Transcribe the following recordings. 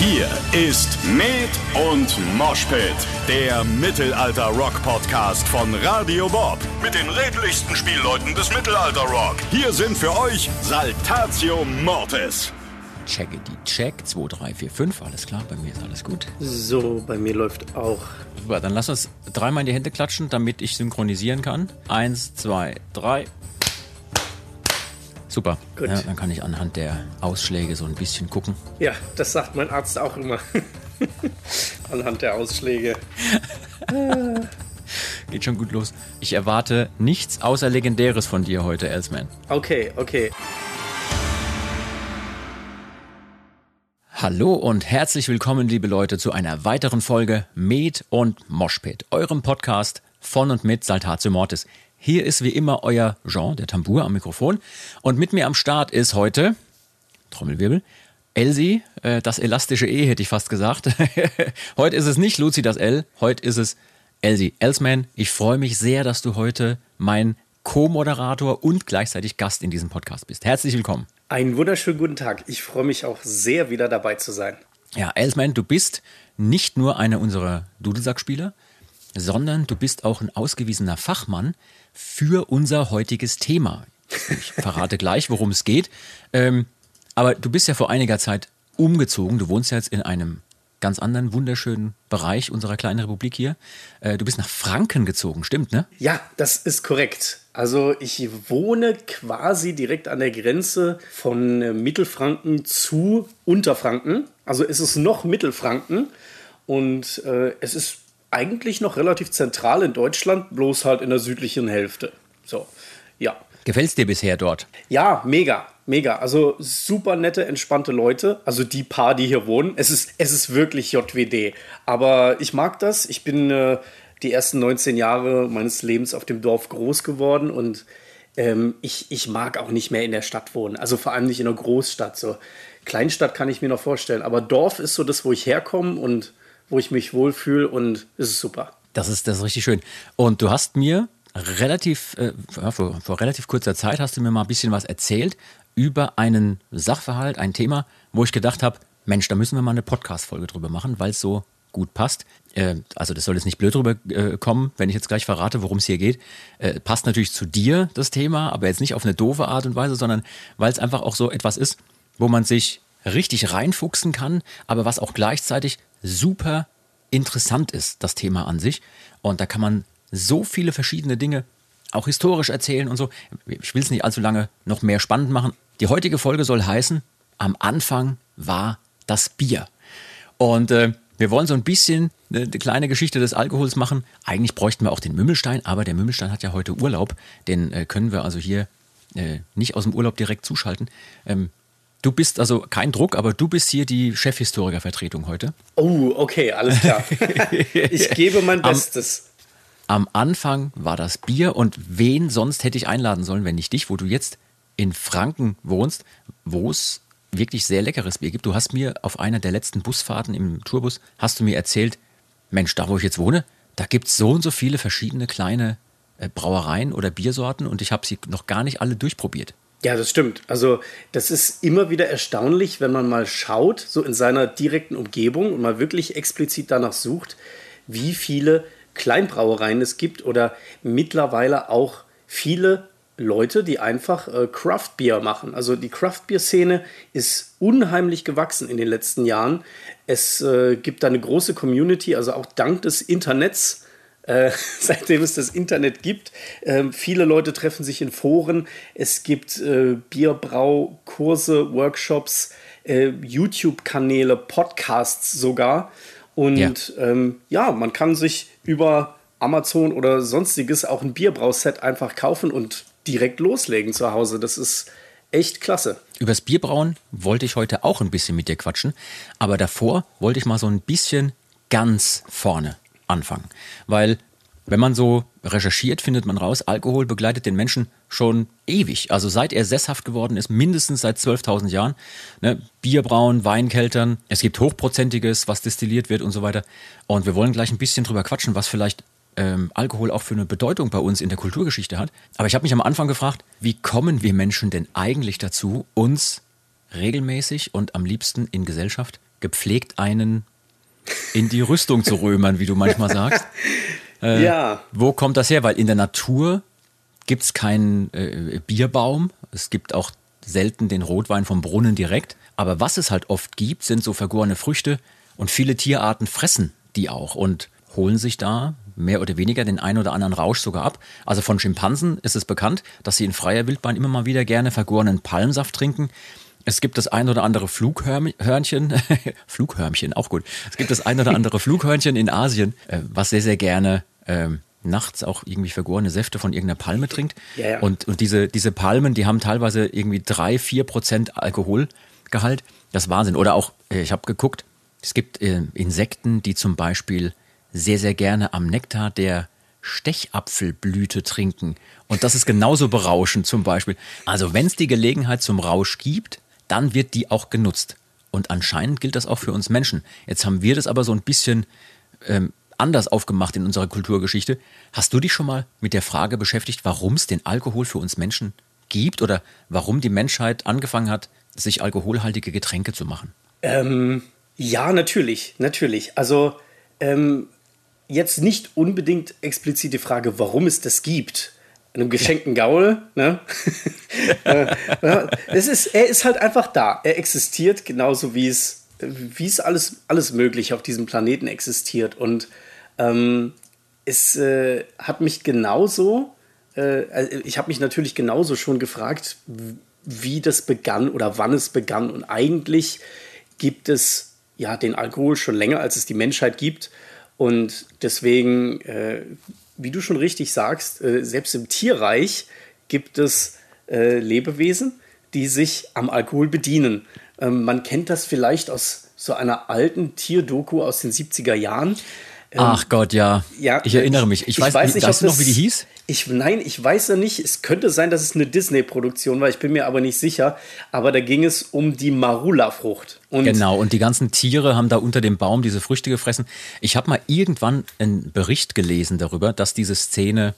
Hier ist Med und Moshpit, der Mittelalter-Rock-Podcast von Radio Bob. Mit den redlichsten Spielleuten des Mittelalter-Rock. Hier sind für euch Saltatio Mortis. Checke die Check. 2, 3, 4, 5. Alles klar, bei mir ist alles gut. So, bei mir läuft auch. Super, dann lass uns dreimal in die Hände klatschen, damit ich synchronisieren kann. Eins, zwei, drei. Super. Gut. Ja, dann kann ich anhand der Ausschläge so ein bisschen gucken. Ja, das sagt mein Arzt auch immer. Anhand der Ausschläge. Geht schon gut los. Ich erwarte nichts außer Legendäres von dir heute, Elsman. Okay, okay. Hallo und herzlich willkommen, liebe Leute, zu einer weiteren Folge Med und Moshpit, eurem Podcast von und mit Saltatio Mortis. Hier ist wie immer euer Jean, der Tambour am Mikrofon. Und mit mir am Start ist heute, Trommelwirbel, Elsie, äh, das elastische E, hätte ich fast gesagt. heute ist es nicht Luzi das L, heute ist es Elsie Elsman. Ich freue mich sehr, dass du heute mein Co-Moderator und gleichzeitig Gast in diesem Podcast bist. Herzlich willkommen. Einen wunderschönen guten Tag. Ich freue mich auch sehr, wieder dabei zu sein. Ja, Elsman, du bist nicht nur einer unserer Dudelsackspieler, sondern du bist auch ein ausgewiesener Fachmann für unser heutiges Thema. Ich verrate gleich, worum es geht. Ähm, aber du bist ja vor einiger Zeit umgezogen. Du wohnst ja jetzt in einem ganz anderen wunderschönen Bereich unserer kleinen Republik hier. Äh, du bist nach Franken gezogen, stimmt, ne? Ja, das ist korrekt. Also ich wohne quasi direkt an der Grenze von äh, Mittelfranken zu Unterfranken. Also es ist noch Mittelfranken und äh, es ist eigentlich noch relativ zentral in Deutschland, bloß halt in der südlichen Hälfte. So, ja. Gefällt's dir bisher dort? Ja, mega, mega. Also super nette, entspannte Leute. Also die paar, die hier wohnen. Es ist, es ist wirklich JWD. Aber ich mag das. Ich bin äh, die ersten 19 Jahre meines Lebens auf dem Dorf groß geworden und ähm, ich, ich mag auch nicht mehr in der Stadt wohnen. Also vor allem nicht in einer Großstadt. So Kleinstadt kann ich mir noch vorstellen. Aber Dorf ist so das, wo ich herkomme und wo ich mich wohlfühle und es ist super. Das ist, das ist richtig schön. Und du hast mir relativ, äh, vor, vor relativ kurzer Zeit hast du mir mal ein bisschen was erzählt über einen Sachverhalt, ein Thema, wo ich gedacht habe, Mensch, da müssen wir mal eine Podcast-Folge drüber machen, weil es so gut passt. Äh, also das soll jetzt nicht blöd drüber äh, kommen, wenn ich jetzt gleich verrate, worum es hier geht. Äh, passt natürlich zu dir, das Thema, aber jetzt nicht auf eine doofe Art und Weise, sondern weil es einfach auch so etwas ist, wo man sich richtig reinfuchsen kann, aber was auch gleichzeitig super interessant ist, das Thema an sich. Und da kann man so viele verschiedene Dinge auch historisch erzählen und so. Ich will es nicht allzu lange noch mehr spannend machen. Die heutige Folge soll heißen, am Anfang war das Bier. Und äh, wir wollen so ein bisschen eine, eine kleine Geschichte des Alkohols machen. Eigentlich bräuchten wir auch den Mümmelstein, aber der Mümmelstein hat ja heute Urlaub. Den äh, können wir also hier äh, nicht aus dem Urlaub direkt zuschalten. Ähm, Du bist also kein Druck, aber du bist hier die Chefhistorikervertretung heute. Oh, okay, alles klar. ich gebe mein Am- Bestes. Am Anfang war das Bier und wen sonst hätte ich einladen sollen, wenn nicht dich, wo du jetzt in Franken wohnst, wo es wirklich sehr leckeres Bier gibt. Du hast mir auf einer der letzten Busfahrten im Tourbus, hast du mir erzählt, Mensch, da wo ich jetzt wohne, da gibt es so und so viele verschiedene kleine äh, Brauereien oder Biersorten und ich habe sie noch gar nicht alle durchprobiert. Ja, das stimmt. Also das ist immer wieder erstaunlich, wenn man mal schaut, so in seiner direkten Umgebung und mal wirklich explizit danach sucht, wie viele Kleinbrauereien es gibt oder mittlerweile auch viele Leute, die einfach äh, Craft Beer machen. Also die Craft Beer Szene ist unheimlich gewachsen in den letzten Jahren. Es äh, gibt da eine große Community, also auch dank des Internets äh, seitdem es das Internet gibt. Ähm, viele Leute treffen sich in Foren. Es gibt äh, Bierbraukurse, Workshops, äh, YouTube-Kanäle, Podcasts sogar. Und Ja. Ähm, ja, man kann sich über Amazon oder sonstiges auch ein Bierbrauset einfach kaufen und direkt loslegen zu Hause. Das ist echt klasse. Übers Bierbrauen wollte ich heute auch ein bisschen mit dir quatschen, aber davor wollte ich mal so ein bisschen ganz vorne anfangen. Weil, wenn man so recherchiert, findet man raus, Alkohol begleitet den Menschen schon ewig. Also seit er sesshaft geworden ist, mindestens seit 12.000 Jahren. Ne? Bierbrauen, Weinkeltern, es gibt Hochprozentiges, was destilliert wird und so weiter. Und wir wollen gleich ein bisschen drüber quatschen, was vielleicht ähm, Alkohol auch für eine Bedeutung bei uns in der Kulturgeschichte hat. Aber ich habe mich am Anfang gefragt, wie kommen wir Menschen denn eigentlich dazu, uns regelmäßig und am liebsten in Gesellschaft gepflegt einen in die Rüstung zu römern, wie du manchmal sagst. Äh, ja. Wo kommt das her? Weil in der Natur gibt es keinen äh, Bierbaum. Es gibt auch selten den Rotwein vom Brunnen direkt. Aber was es halt oft gibt, sind so vergorene Früchte und viele Tierarten fressen die auch und holen sich da mehr oder weniger den einen oder anderen Rausch sogar ab. Also von Schimpansen ist es bekannt, dass sie in freier Wildbahn immer mal wieder gerne vergorenen Palmsaft trinken. Es gibt das ein oder andere Flughörnchen, Flughörnchen, auch gut. Es gibt das ein oder andere Flughörnchen in Asien, äh, was sehr, sehr gerne ähm, nachts auch irgendwie vergorene Säfte von irgendeiner Palme trinkt. Ja, ja. Und, und diese, diese Palmen, die haben teilweise irgendwie drei, vier Prozent Alkoholgehalt. Das ist Wahnsinn. Oder auch, äh, ich habe geguckt, es gibt äh, Insekten, die zum Beispiel sehr, sehr gerne am Nektar der Stechapfelblüte trinken. Und das ist genauso berauschend zum Beispiel. Also wenn es die Gelegenheit zum Rausch gibt, dann wird die auch genutzt. Und anscheinend gilt das auch für uns Menschen. Jetzt haben wir das aber so ein bisschen ähm, anders aufgemacht in unserer Kulturgeschichte. Hast du dich schon mal mit der Frage beschäftigt, warum es den Alkohol für uns Menschen gibt oder warum die Menschheit angefangen hat, sich alkoholhaltige Getränke zu machen? Ähm, ja, natürlich, natürlich. Also ähm, jetzt nicht unbedingt explizit die Frage, warum es das gibt. Einem geschenkten Gaul, ne? Es ist, er ist halt einfach da. Er existiert genauso wie es, wie es alles, alles möglich auf diesem Planeten existiert. Und ähm, es äh, hat mich genauso, äh, also ich habe mich natürlich genauso schon gefragt, wie das begann oder wann es begann. Und eigentlich gibt es ja den Alkohol schon länger, als es die Menschheit gibt. Und deswegen, äh, wie du schon richtig sagst, äh, selbst im Tierreich gibt es äh, Lebewesen, die sich am Alkohol bedienen. Ähm, man kennt das vielleicht aus so einer alten Tierdoku aus den 70er Jahren. Ähm, Ach Gott, ja. ja ich erinnere mich. Ich, ich weiß, weiß, nicht, weißt du noch, wie die hieß? Ich, nein, ich weiß ja nicht. Es könnte sein, dass es eine Disney-Produktion war. Ich bin mir aber nicht sicher. Aber da ging es um die Marula-Frucht. Genau, und die ganzen Tiere haben da unter dem Baum diese Früchte gefressen. Ich habe mal irgendwann einen Bericht gelesen darüber, dass diese Szene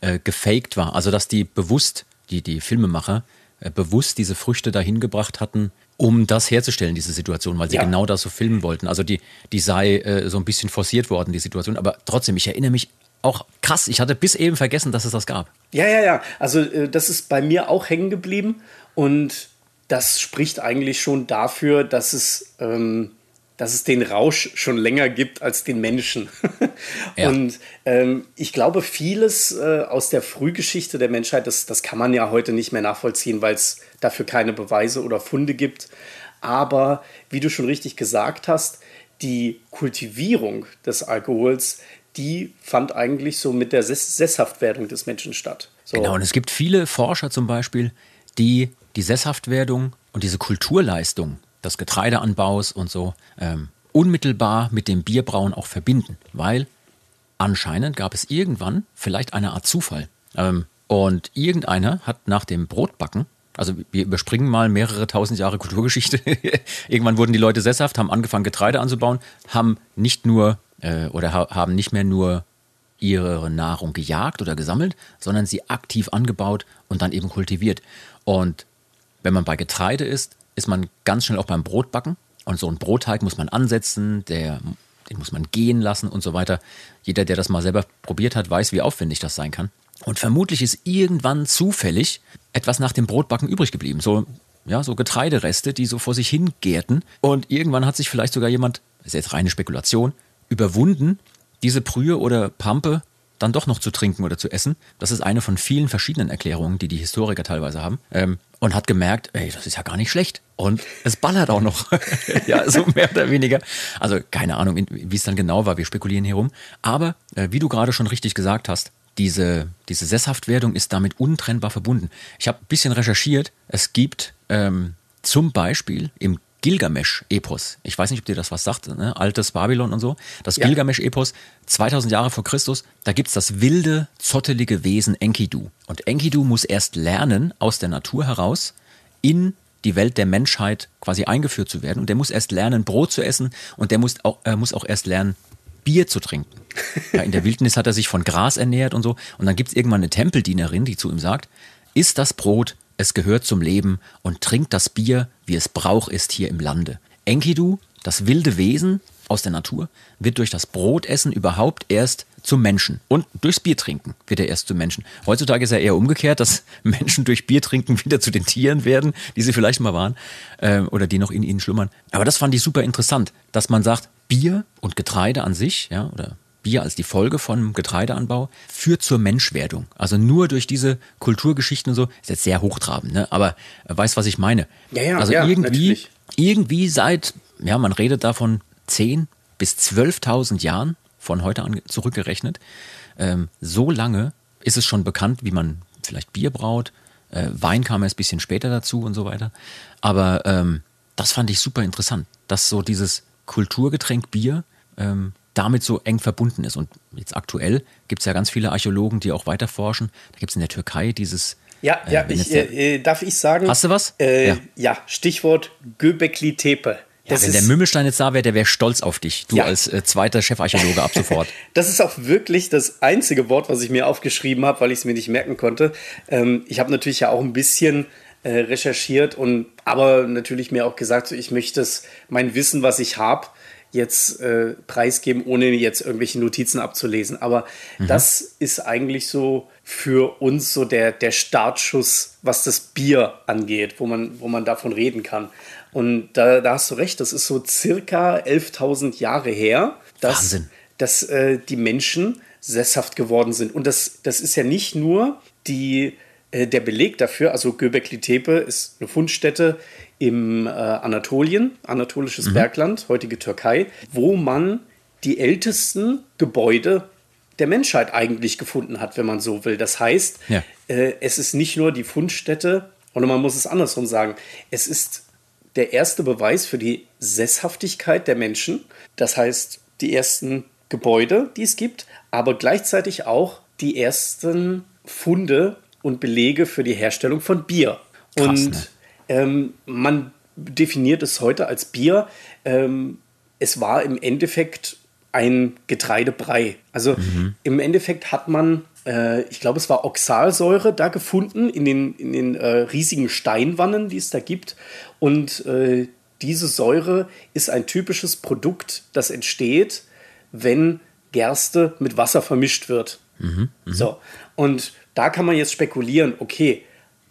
äh, gefaked war. Also, dass die bewusst, die, die Filmemacher, äh, bewusst diese Früchte dahin gebracht hatten, um das herzustellen, diese Situation, weil sie ja. genau das so filmen wollten. Also die, die sei äh, so ein bisschen forciert worden, die Situation. Aber trotzdem, ich erinnere mich auch krass, ich hatte bis eben vergessen, dass es das gab. Ja, ja, ja. Also äh, das ist bei mir auch hängen geblieben und das spricht eigentlich schon dafür, dass es ähm, dass es den Rausch schon länger gibt als den Menschen. ja. Und ähm, ich glaube, vieles äh, aus der Frühgeschichte der Menschheit, das, das kann man ja heute nicht mehr nachvollziehen, weil es dafür keine Beweise oder Funde gibt. Aber wie du schon richtig gesagt hast, die Kultivierung des Alkohols, die fand eigentlich so mit der Sess Sesshaftwerdung des Menschen statt. So. Genau, und es gibt viele Forscher zum Beispiel, die die Sesshaftwerdung und diese Kulturleistung des Getreideanbaus und so ähm, unmittelbar mit dem Bierbrauen auch verbinden, weil anscheinend gab es irgendwann vielleicht eine Art Zufall. Ähm, und irgendeiner hat nach dem Brotbacken, also wir überspringen mal mehrere tausend Jahre Kulturgeschichte, irgendwann wurden die Leute sesshaft, haben angefangen Getreide anzubauen, haben nicht nur äh, oder ha haben nicht mehr nur ihre Nahrung gejagt oder gesammelt, sondern sie aktiv angebaut und dann eben kultiviert. Und wenn man bei Getreide ist, ist man ganz schnell auch beim Brotbacken. Und so einen Brotteig muss man ansetzen, der, den muss man gehen lassen und so weiter. Jeder, der das mal selber probiert hat, weiß, wie aufwendig das sein kann. Und vermutlich ist irgendwann zufällig etwas nach dem Brotbacken übrig geblieben. So, ja, so Getreidereste, die so vor sich hin gärten. Und irgendwann hat sich vielleicht sogar jemand, das ist jetzt reine Spekulation, überwunden, diese Brühe oder Pampe dann doch noch zu trinken oder zu essen. Das ist eine von vielen verschiedenen Erklärungen, die die Historiker teilweise haben. Ähm, und hat gemerkt, ey, das ist ja gar nicht schlecht. Und es ballert auch noch. ja, so mehr oder weniger. Also keine Ahnung, wie es dann genau war. Wir spekulieren hier rum. Aber äh, wie du gerade schon richtig gesagt hast, diese, diese Sesshaftwerdung ist damit untrennbar verbunden. Ich habe ein bisschen recherchiert. Es gibt ähm, zum Beispiel im Gilgamesch-Epos. Ich weiß nicht, ob dir das was sagt, ne? altes Babylon und so. Das ja. Gilgamesch-Epos, 2000 Jahre vor Christus, da gibt es das wilde, zottelige Wesen Enkidu. Und Enkidu muss erst lernen, aus der Natur heraus in die Welt der Menschheit quasi eingeführt zu werden. Und der muss erst lernen, Brot zu essen und der muss auch, er muss auch erst lernen, Bier zu trinken. Ja, in der Wildnis hat er sich von Gras ernährt und so. Und dann gibt es irgendwann eine Tempeldienerin, die zu ihm sagt, isst das Brot, es gehört zum Leben und trinkt das Bier, wie es Brauch ist hier im Lande. Enkidu, Das wilde Wesen aus der Natur wird durch das Brotessen überhaupt erst zum Menschen. Und durchs Biertrinken wird er erst zum Menschen. Heutzutage ist er eher umgekehrt, dass Menschen durch Biertrinken wieder zu den Tieren werden, die sie vielleicht mal waren äh, oder die noch in ihnen schlummern. Aber das fand ich super interessant, dass man sagt, Bier und Getreide an sich, ja, oder Bier als die Folge von Getreideanbau führt zur Menschwerdung. Also nur durch diese Kulturgeschichten und so, ist jetzt sehr hochtrabend, ne? aber äh, weiß, was ich meine. Ja, ja, also ja, irgendwie, natürlich. irgendwie seit, ja, man redet davon 10 bis 12.000 Jahren von heute an zurückgerechnet, ähm, so lange ist es schon bekannt, wie man vielleicht Bier braut. Äh, Wein kam erst ein bisschen später dazu und so weiter. Aber ähm, das fand ich super interessant, dass so dieses Kulturgetränk Bier ähm, damit so eng verbunden ist. Und jetzt aktuell gibt es ja ganz viele Archäologen, die auch weiter forschen. Da gibt es in der Türkei dieses. Ja, ja, äh, wenn ich, äh, darf ich sagen? Hast du was? Äh, Ja. ja. Stichwort Göbekli Tepe. ja, wenn ist- der Mümmelstein jetzt da wäre, der wäre stolz auf dich. Du Ja. als äh, zweiter Chefarchäologe ab sofort. Das ist auch wirklich das einzige Wort, was ich mir aufgeschrieben habe, weil ich es mir nicht merken konnte. Ähm, ich habe natürlich ja auch ein bisschen äh, recherchiert und aber natürlich mir auch gesagt, so, ich möchte es, mein Wissen, was ich habe, jetzt äh, preisgeben, ohne jetzt irgendwelche Notizen abzulesen. Aber das ist eigentlich so für uns so der, der Startschuss, was das Bier angeht, wo man, wo man davon reden kann. Und da, da hast du recht, das ist so circa 11.000 Jahre her, dass, Wahnsinn. dass äh, die Menschen sesshaft geworden sind. Und das, das ist ja nicht nur die, der Beleg dafür, also Göbekli Tepe ist eine Fundstätte im äh, Anatolien, anatolisches Bergland, heutige Türkei, wo man die ältesten Gebäude der Menschheit eigentlich gefunden hat, wenn man so will. Das heißt, Ja. äh, es ist nicht nur die Fundstätte, oder man muss es andersrum sagen, es ist der erste Beweis für die Sesshaftigkeit der Menschen. Das heißt, die ersten Gebäude, die es gibt, aber gleichzeitig auch die ersten Funde und Belege für die Herstellung von Bier. Krass, und ne? ähm, man definiert es heute als Bier. Ähm, es war im Endeffekt ein Getreidebrei. Also im Endeffekt hat man, äh, ich glaube, es war Oxalsäure da gefunden in den, in den äh, riesigen Steinwannen, die es da gibt. Und äh, diese Säure ist ein typisches Produkt, das entsteht, wenn Gerste mit Wasser vermischt wird. So, und da kann man jetzt spekulieren, okay,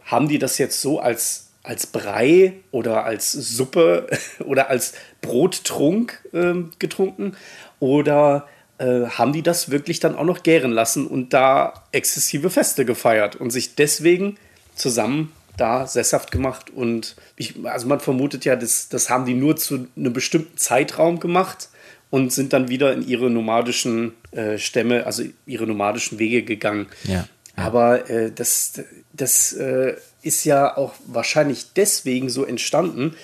haben die das jetzt so als, als Brei oder als Suppe oder als Brottrunk ähm, getrunken? Oder äh, haben die das wirklich dann auch noch gären lassen und da exzessive Feste gefeiert und sich deswegen zusammen da sesshaft gemacht? Und ich, also man vermutet ja, das, das haben die nur zu einem bestimmten Zeitraum gemacht und sind dann wieder in ihre nomadischen äh, Stämme, also ihre nomadischen Wege gegangen. Ja. Aber äh, das, das äh, ist ja auch wahrscheinlich deswegen so entstanden,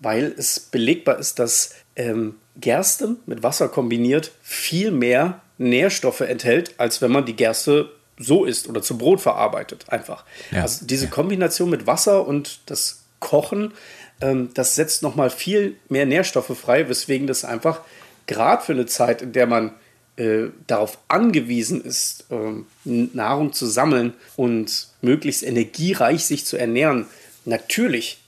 weil es belegbar ist, dass ähm, Gerste mit Wasser kombiniert viel mehr Nährstoffe enthält, als wenn man die Gerste so isst oder zu Brot verarbeitet. Einfach. Ja. Also diese Kombination mit Wasser und das Kochen, ähm, das setzt nochmal viel mehr Nährstoffe frei, weswegen das einfach gerade für eine Zeit, in der man äh, darauf angewiesen ist, ähm, Nahrung zu sammeln und möglichst energiereich sich zu ernähren, natürlich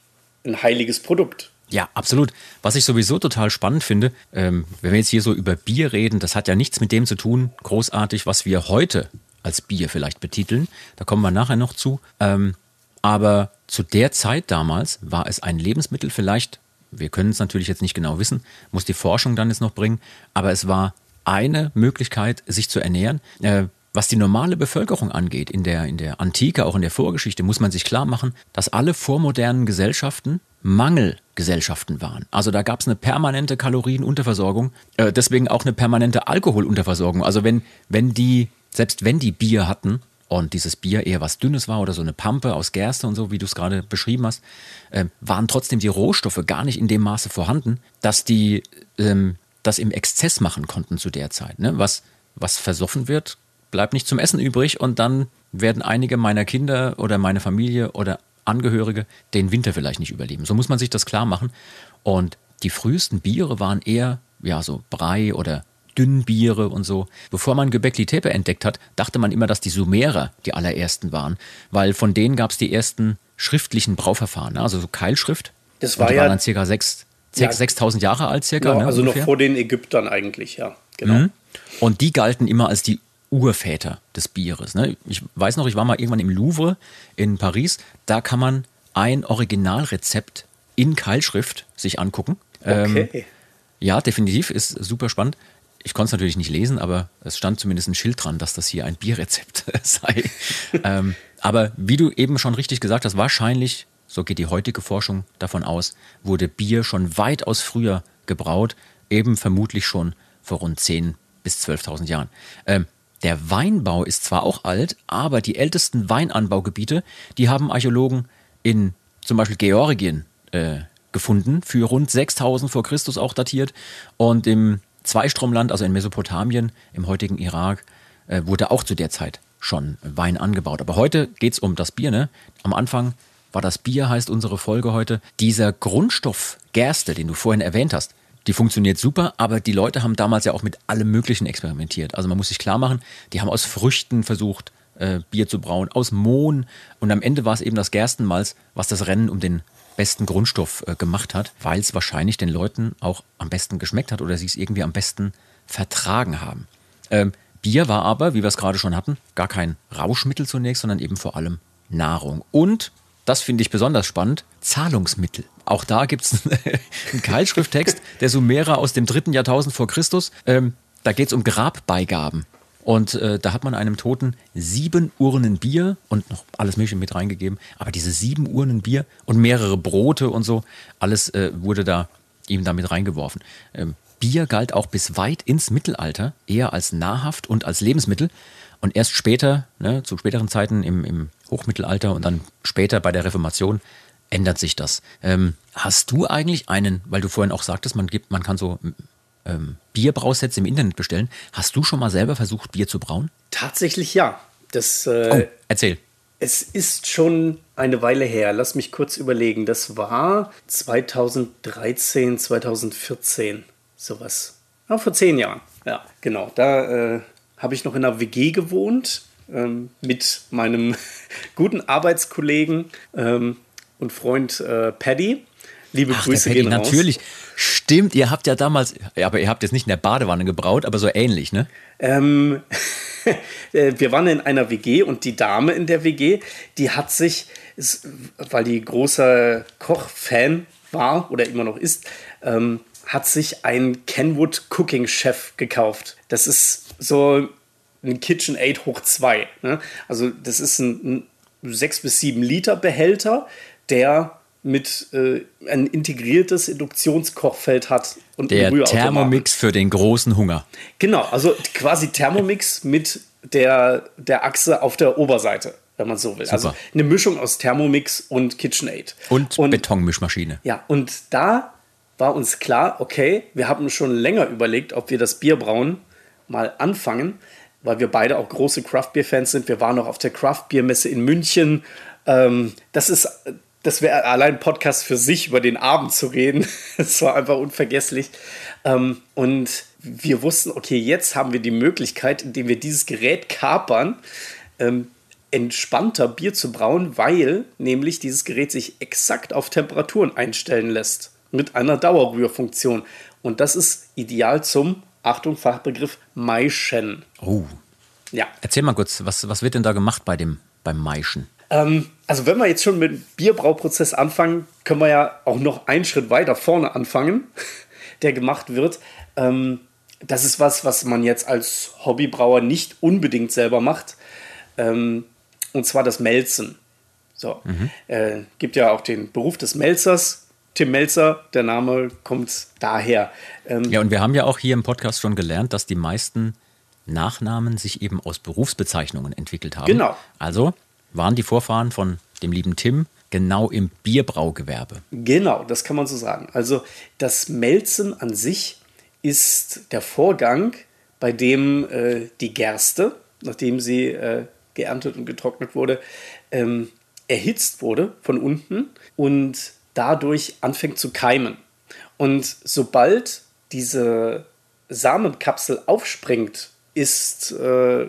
ein heiliges Produkt. Ja, absolut. Was ich sowieso total spannend finde, ähm, wenn wir jetzt hier so über Bier reden, das hat ja nichts mit dem zu tun, großartig, was wir heute als Bier vielleicht betiteln. Da kommen wir nachher noch zu. Ähm, aber zu der Zeit damals war es ein Lebensmittel vielleicht, wir können es natürlich jetzt nicht genau wissen, muss die Forschung dann jetzt noch bringen, aber es war eine Möglichkeit, sich zu ernähren. Äh, was die normale Bevölkerung angeht, in der, in der Antike, auch in der Vorgeschichte, muss man sich klar machen, dass alle vormodernen Gesellschaften Mangelgesellschaften waren. Also da gab es eine permanente Kalorienunterversorgung, äh, deswegen auch eine permanente Alkoholunterversorgung. Also wenn, wenn die, selbst wenn die Bier hatten und dieses Bier eher was Dünnes war oder so eine Pampe aus Gerste und so, wie du es gerade beschrieben hast, äh, waren trotzdem die Rohstoffe gar nicht in dem Maße vorhanden, dass die ähm, das im Exzess machen konnten zu der Zeit. Ne? Was, was versoffen wird, bleibt nicht zum Essen übrig und dann werden einige meiner Kinder oder meine Familie oder Angehörige den Winter vielleicht nicht überleben. So muss man sich das klar machen. Und die frühesten Biere waren eher, ja, so Brei oder Dünnbiere und so. Bevor man Göbekli Tepe entdeckt hat, dachte man immer, dass die Sumerer die allerersten waren, weil von denen gab es die ersten schriftlichen Brauverfahren, ne? also so Keilschrift. Das war die ja- waren dann circa sechs, ja. 6000 Jahre alt circa. Ja, ne, also ungefähr. noch vor den Ägyptern eigentlich, ja. Genau. Mhm. Und die galten immer als die Urväter des Bieres. Ne? Ich weiß noch, ich war mal irgendwann im Louvre in Paris. Da kann man ein Originalrezept in Keilschrift sich angucken. Okay. Ähm, ja, definitiv, ist super spannend. Ich konnte es natürlich nicht lesen, aber es stand zumindest ein Schild dran, dass das hier ein Bierrezept sei. ähm, aber wie du eben schon richtig gesagt hast, wahrscheinlich, so geht die heutige Forschung davon aus, wurde Bier schon weitaus früher gebraut, eben vermutlich schon vor rund 10.000 bis 12.000 Jahren. Ähm, der Weinbau ist zwar auch alt, aber die ältesten Weinanbaugebiete, die haben Archäologen in zum Beispiel Georgien äh, gefunden, für rund 6000 vor Christus auch datiert. Und im Zweistromland, also in Mesopotamien, im heutigen Irak, äh, wurde auch zu der Zeit schon Wein angebaut. Aber heute geht es um das Bier. Ne? Am Anfang war das Bier, heißt unsere Folge heute. Dieser Grundstoff Gerste, den du vorhin erwähnt hast, die funktioniert super, aber die Leute haben damals ja auch mit allem Möglichen experimentiert. Also man muss sich klar machen, die haben aus Früchten versucht, äh, Bier zu brauen, aus Mohn. Und am Ende war es eben das Gerstenmalz, was das Rennen um den besten Grundstoff äh, gemacht hat, weil es wahrscheinlich den Leuten auch am besten geschmeckt hat oder sie es irgendwie am besten vertragen haben. Ähm, Bier war aber, wie wir es gerade schon hatten, gar kein Rauschmittel zunächst, sondern eben vor allem Nahrung. Und, das finde ich besonders spannend, Zahlungsmittel. Auch da gibt es einen Keilschrifttext der Sumerer aus dem dritten Jahrtausend vor Christus. Ähm, da geht es um Grabbeigaben. Und äh, da hat man einem Toten sieben Urnen Bier und noch alles Mögliche mit reingegeben. Aber diese sieben Urnen Bier und mehrere Brote und so, alles äh, wurde da ihm damit reingeworfen. Ähm, Bier galt auch bis weit ins Mittelalter eher als nahrhaft und als Lebensmittel. Und erst später, ne, zu späteren Zeiten im, im Hochmittelalter und dann später bei der Reformation, ändert sich das. Ähm, hast du eigentlich einen, weil du vorhin auch sagtest, man gibt, man kann so ähm, Bierbrausätze im Internet bestellen. Hast du schon mal selber versucht, Bier zu brauen? Tatsächlich ja. Das, äh, oh, erzähl. Es ist schon eine Weile her. Lass mich kurz überlegen. Das war 2013, 2014, sowas. Ja, vor zehn Jahren. Ja, genau. Da äh, habe ich noch in einer WG gewohnt ähm, mit meinem guten Arbeitskollegen ähm, und Freund äh, Paddy. Liebe Ach, Grüße Paddy, gehen raus. Natürlich. Stimmt, ihr habt ja damals, aber ihr habt jetzt nicht in der Badewanne gebraut, aber so ähnlich, ne? Ähm, äh, wir waren in einer WG und die Dame in der WG, die hat sich, weil die großer Koch-Fan war oder immer noch ist, ähm, hat sich ein Kenwood Cooking Chef gekauft. Das ist so ein KitchenAid hoch 2. Ne? Also das ist ein, ein 6 bis 7 Liter Behälter, der mit äh, ein integriertes Induktionskochfeld hat und der Thermomix für den großen Hunger. Genau, also quasi Thermomix mit der, der Achse auf der Oberseite, wenn man so will. Super. Also eine Mischung aus Thermomix und KitchenAid. Und, und Betonmischmaschine. Ja, und da war uns klar, okay, wir haben schon länger überlegt, ob wir das Bierbrauen mal anfangen, weil wir beide auch große Craft-Bier-Fans sind. Wir waren noch auf der Craft-Bier-Messe in München. Ähm, das ist das wäre allein ein Podcast für sich, über den Abend zu reden. Es war einfach unvergesslich. Ähm, und wir wussten, okay, jetzt haben wir die Möglichkeit, indem wir dieses Gerät kapern, ähm, entspannter Bier zu brauen, weil nämlich dieses Gerät sich exakt auf Temperaturen einstellen lässt. Mit einer Dauerrührfunktion. Und das ist ideal zum, Achtung, Fachbegriff, Maischen. Oh. Ja. Erzähl mal kurz, was, was wird denn da gemacht bei dem, beim Maischen? Ähm, also wenn wir jetzt schon mit dem Bierbrauprozess anfangen, können wir ja auch noch einen Schritt weiter vorne anfangen, der gemacht wird. Ähm, das ist was, was man jetzt als Hobbybrauer nicht unbedingt selber macht. Ähm, und zwar das Melzen. So, mhm. äh, gibt ja auch den Beruf des Melzers. Tim Melzer, der Name kommt daher. Ähm, ja, und wir haben ja auch hier im Podcast schon gelernt, dass die meisten Nachnamen sich eben aus Berufsbezeichnungen entwickelt haben. Genau. Also waren die Vorfahren von dem lieben Tim genau im Bierbraugewerbe. Genau, das kann man so sagen. Also das Melzen an sich ist der Vorgang, bei dem äh, die Gerste, nachdem sie äh, geerntet und getrocknet wurde, ähm, erhitzt wurde von unten und dadurch anfängt zu keimen. Und sobald diese Samenkapsel aufspringt, ist, äh,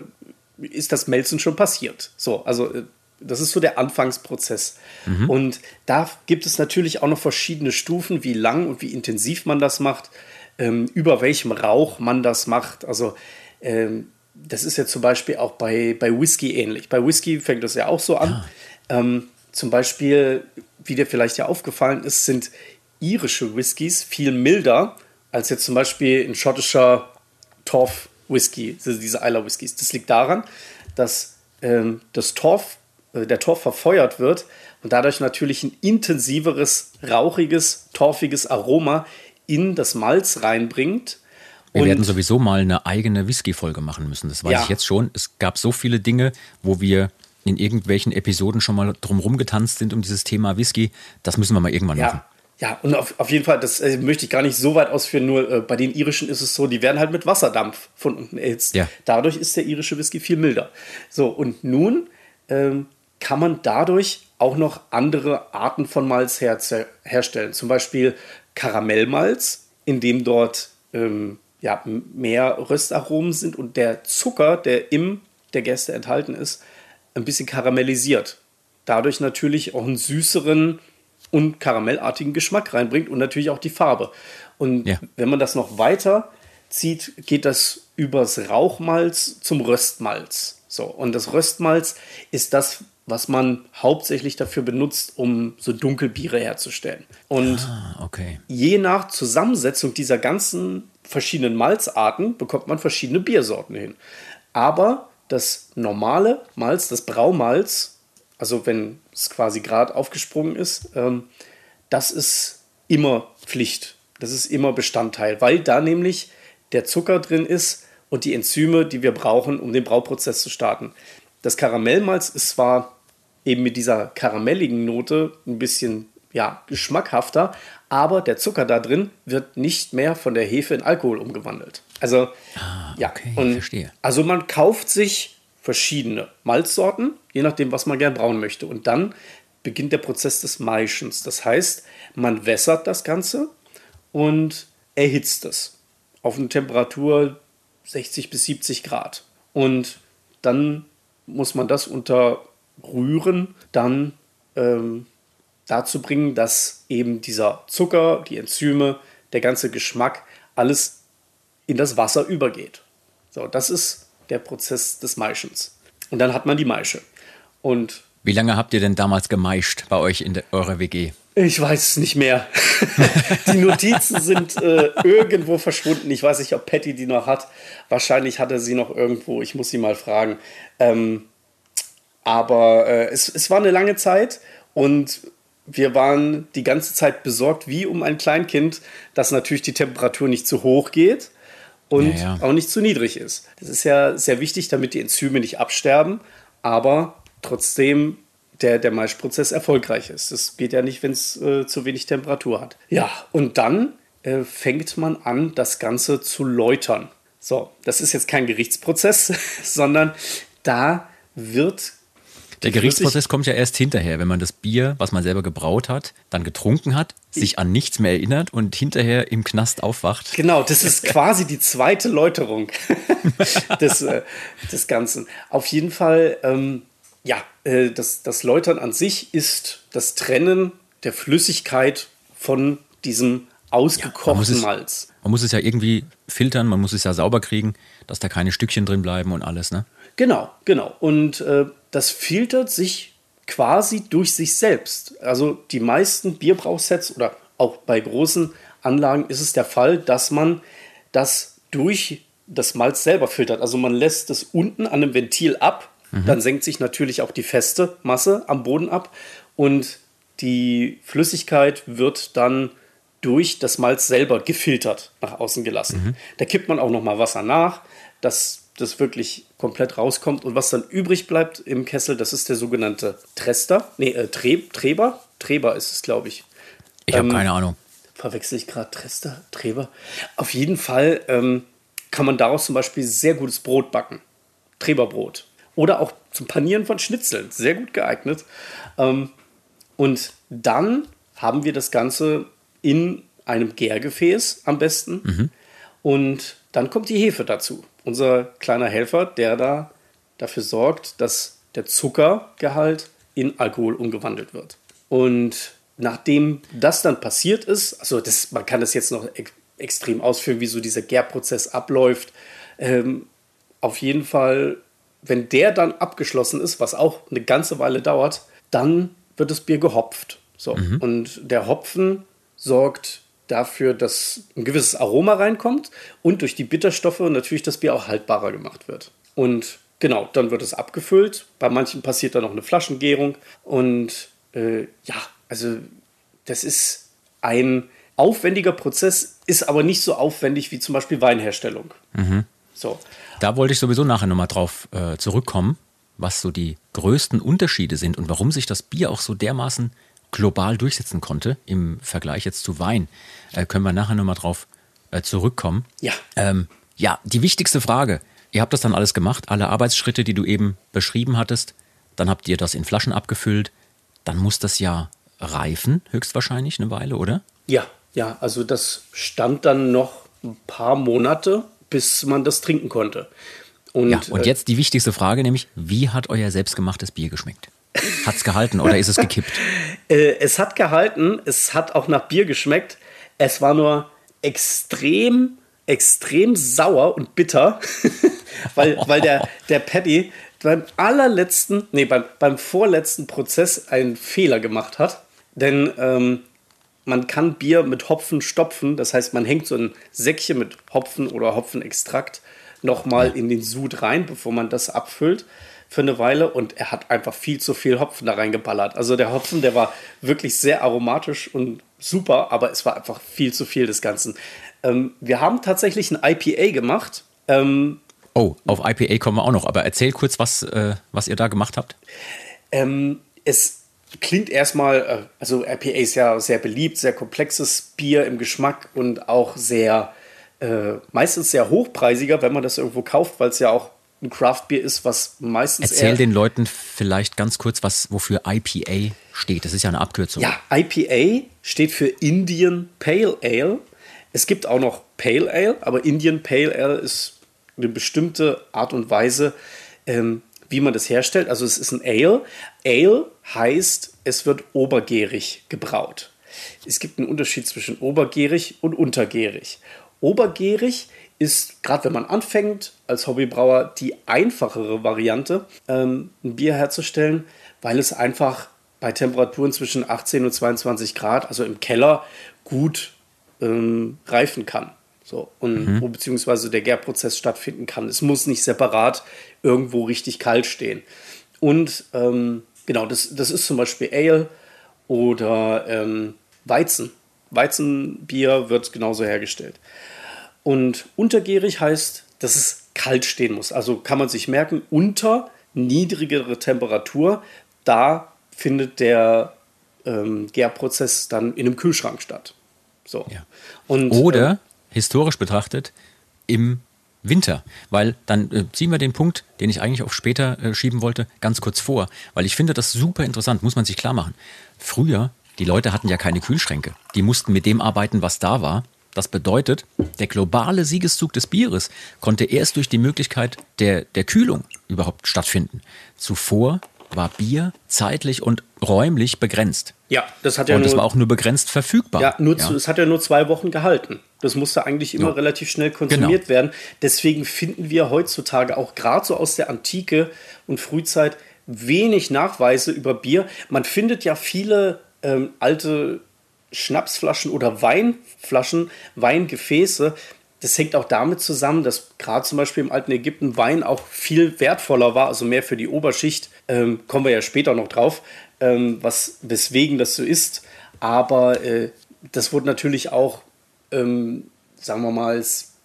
ist das Melzen schon passiert. So, also äh, das ist so der Anfangsprozess. Mhm. Und da gibt es natürlich auch noch verschiedene Stufen, wie lang und wie intensiv man das macht, ähm, über welchem Rauch man das macht. Also ähm, das ist ja zum Beispiel auch bei, bei Whisky ähnlich. Bei Whisky fängt das ja auch so an. Ja. Ähm, zum Beispiel, wie dir vielleicht ja aufgefallen ist, sind irische Whiskys viel milder als jetzt zum Beispiel ein schottischer Torf Whisky, also diese Isla Whiskys. Das liegt daran, dass ähm, das Torf, äh, der Torf verfeuert wird und dadurch natürlich ein intensiveres, rauchiges, torfiges Aroma in das Malz reinbringt. Wir und werden sowieso mal eine eigene Whisky-Folge machen müssen. Das weiß ja. ich jetzt schon. Es gab so viele Dinge, wo wir in irgendwelchen Episoden schon mal drumherum getanzt sind um dieses Thema Whisky. Das müssen wir mal irgendwann ja. machen. Ja, und auf, auf jeden Fall, das äh, möchte ich gar nicht so weit ausführen, nur äh, bei den irischen ist es so, die werden halt mit Wasserdampf von unten erhitzt. Ja. Dadurch ist der irische Whisky viel milder. So, und nun ähm, kann man dadurch auch noch andere Arten von Malz her herstellen. Zum Beispiel Karamellmalz, in dem dort ähm, ja, mehr Röstaromen sind und der Zucker, der im der Gäste enthalten ist, ein bisschen karamellisiert. Dadurch natürlich auch einen süßeren, und karamellartigen Geschmack reinbringt und natürlich auch die Farbe. Und ja. wenn man das noch weiter zieht, geht das übers Rauchmalz zum Röstmalz. So, und das Röstmalz ist das, was man hauptsächlich dafür benutzt, um so Dunkelbiere herzustellen. Und ah, okay. je nach Zusammensetzung dieser ganzen verschiedenen Malzarten bekommt man verschiedene Biersorten hin. Aber das normale Malz, das Braumalz, also wenn es quasi gerade aufgesprungen ist, ähm, das ist immer Pflicht. Das ist immer Bestandteil, weil da nämlich der Zucker drin ist und die Enzyme, die wir brauchen, um den Brauprozess zu starten. Das Karamellmalz ist zwar eben mit dieser karamelligen Note ein bisschen ja, geschmackhafter, aber der Zucker da drin wird nicht mehr von der Hefe in Alkohol umgewandelt. Also, ah, ja, okay, und verstehe. Also man kauft sich verschiedene Malzsorten, je nachdem, was man gern brauen möchte. Und dann beginnt der Prozess des Maischens. Das heißt, man wässert das Ganze und erhitzt es auf eine Temperatur 60 bis 70 Grad. Und dann muss man das unter Rühren dann ähm, dazu bringen, dass eben dieser Zucker, die Enzyme, der ganze Geschmack, alles in das Wasser übergeht. So, das ist der Prozess des Maischens. Und dann hat man die Maische. Und Wie lange habt ihr denn damals gemeischt bei euch in der, eurer WG? Ich weiß es nicht mehr. die Notizen sind äh, irgendwo verschwunden. Ich weiß nicht, ob Patty die noch hat. Wahrscheinlich hat er sie noch irgendwo. Ich muss sie mal fragen. Ähm, aber äh, es, es war eine lange Zeit und wir waren die ganze Zeit besorgt, wie um ein Kleinkind, dass natürlich die Temperatur nicht zu hoch geht und ja, ja. auch nicht zu niedrig ist. Das ist ja sehr wichtig, damit die Enzyme nicht absterben, aber trotzdem der, der Maischprozess erfolgreich ist. Das geht ja nicht, wenn es äh, zu wenig Temperatur hat. Ja, und dann äh, fängt man an, das Ganze zu läutern. So, das ist jetzt kein Gerichtsprozess, sondern da wird der Gerichtsprozess kommt ja erst hinterher, wenn man das Bier, was man selber gebraut hat, dann getrunken hat, sich an nichts mehr erinnert und hinterher im Knast aufwacht. Genau, das ist quasi die zweite Läuterung des, äh, des Ganzen. Auf jeden Fall, ähm, ja, äh, das, das Läutern an sich ist das Trennen der Flüssigkeit von diesem ausgekochten ja, Malz. Man muss es ja irgendwie filtern, man muss es ja sauber kriegen, dass da keine Stückchen drin bleiben und alles, ne? Genau, genau. Und äh, das filtert sich quasi durch sich selbst. Also die meisten Bierbrauchsets oder auch bei großen Anlagen ist es der Fall, dass man das durch das Malz selber filtert. Also man lässt es unten an einem Ventil ab, mhm. dann senkt sich natürlich auch die feste Masse am Boden ab und die Flüssigkeit wird dann durch das Malz selber gefiltert nach außen gelassen. Mhm. Da kippt man auch noch mal Wasser nach. Das das wirklich komplett rauskommt. Und was dann übrig bleibt im Kessel, das ist der sogenannte Trester. Nee, äh, Treb, Treber? Treber ist es, glaube ich. Ich habe ähm, keine Ahnung. Verwechsel ich gerade Trester, Treber? Auf jeden Fall ähm, kann man daraus zum Beispiel sehr gutes Brot backen. Treberbrot. Oder auch zum Panieren von Schnitzeln. Sehr gut geeignet. Ähm, und dann haben wir das Ganze in einem Gärgefäß am besten. Mhm. Und dann kommt die Hefe dazu unser kleiner Helfer, der da dafür sorgt, dass der Zuckergehalt in Alkohol umgewandelt wird. Und nachdem das dann passiert ist, also das, man kann das jetzt noch ex extrem ausführen, wie so dieser Gärprozess abläuft. Ähm, auf jeden Fall, wenn der dann abgeschlossen ist, was auch eine ganze Weile dauert, dann wird das Bier gehopft. So. Mhm. Und der Hopfen sorgt dafür, dass ein gewisses Aroma reinkommt und durch die Bitterstoffe natürlich das Bier auch haltbarer gemacht wird. Und genau, dann wird es abgefüllt. Bei manchen passiert dann noch eine Flaschengärung. Und äh, ja, also das ist ein aufwendiger Prozess, ist aber nicht so aufwendig wie zum Beispiel Weinherstellung. Mhm. So. Da wollte ich sowieso nachher nochmal drauf äh, zurückkommen, was so die größten Unterschiede sind und warum sich das Bier auch so dermaßen global durchsetzen konnte im Vergleich jetzt zu Wein. Äh, können wir nachher nochmal drauf äh, zurückkommen. Ja. Ähm, ja, die wichtigste Frage. Ihr habt das dann alles gemacht, alle Arbeitsschritte, die du eben beschrieben hattest. Dann habt ihr das in Flaschen abgefüllt. Dann muss das ja reifen, höchstwahrscheinlich eine Weile, oder? Ja, ja, also das stand dann noch ein paar Monate, bis man das trinken konnte. Und, ja, und äh, jetzt die wichtigste Frage, nämlich, wie hat euer selbstgemachtes Bier geschmeckt? Hat es gehalten oder ist es gekippt? äh, es hat gehalten, es hat auch nach Bier geschmeckt. Es war nur extrem, extrem sauer und bitter, weil, weil der, der Paddy beim allerletzten, nee, beim, beim vorletzten Prozess einen Fehler gemacht hat. Denn ähm, man kann Bier mit Hopfen stopfen. Das heißt, man hängt so ein Säckchen mit Hopfen oder Hopfenextrakt nochmal in den Sud rein, bevor man das abfüllt für eine Weile. Und er hat einfach viel zu viel Hopfen da reingeballert. Also der Hopfen, der war wirklich sehr aromatisch und super, aber es war einfach viel zu viel des Ganzen. Ähm, wir haben tatsächlich ein IPA gemacht. Ähm, oh, auf IPA kommen wir auch noch. Aber erzähl kurz, was, äh, was ihr da gemacht habt. Ähm, es klingt erstmal, äh, also IPA ist ja sehr beliebt, sehr komplexes Bier im Geschmack und auch sehr, äh, meistens sehr hochpreisiger, wenn man das irgendwo kauft, weil es ja auch ein Craft-Bier ist, was meistens. Erzähl den Leuten vielleicht ganz kurz, was, wofür IPA steht. Das ist ja eine Abkürzung. Ja, IPA steht für Indian Pale Ale. Es gibt auch noch Pale Ale, aber Indian Pale Ale ist eine bestimmte Art und Weise, ähm, wie man das herstellt. Also es ist ein Ale. Ale heißt, es wird obergärig gebraut. Es gibt einen Unterschied zwischen obergärig und untergärig. Obergärig ist, gerade wenn man anfängt, als Hobbybrauer die einfachere Variante, ähm, ein Bier herzustellen, weil es einfach bei Temperaturen zwischen 18 und 22 Grad, also im Keller, gut ähm, reifen kann. So, und mhm. wo beziehungsweise der Gärprozess stattfinden kann. Es muss nicht separat irgendwo richtig kalt stehen. Und ähm, genau, das, das ist zum Beispiel Ale oder ähm, Weizen. Weizenbier wird genauso hergestellt. Und untergärig heißt, dass es kalt stehen muss. Also kann man sich merken, unter niedrigere Temperatur, da findet der ähm, Gärprozess dann in einem Kühlschrank statt. So. Ja. Und, Oder historisch betrachtet im Winter, weil dann äh, ziehen wir den Punkt, den ich eigentlich auf später äh, schieben wollte, ganz kurz vor, weil ich finde das super interessant, muss man sich klar machen. Früher, die Leute hatten ja keine Kühlschränke, die mussten mit dem arbeiten, was da war. Das bedeutet, der globale Siegeszug des Bieres konnte erst durch die Möglichkeit der, der Kühlung überhaupt stattfinden. Zuvor war Bier zeitlich und räumlich begrenzt. Ja, das hat ja Und es war auch nur begrenzt verfügbar. Ja, nur ja. Zu, es hat ja nur zwei Wochen gehalten. Das musste eigentlich immer ja. relativ schnell konsumiert genau. werden. Deswegen finden wir heutzutage auch gerade so aus der Antike und Frühzeit wenig Nachweise über Bier. Man findet ja viele ähm, alte Schnapsflaschen oder Weinflaschen, Weingefäße, das hängt auch damit zusammen, dass gerade zum Beispiel im alten Ägypten Wein auch viel wertvoller war, also mehr für die Oberschicht. Ähm, kommen wir ja später noch drauf, ähm, was, weswegen das so ist. Aber äh, das wurde natürlich auch, ähm, sagen wir mal,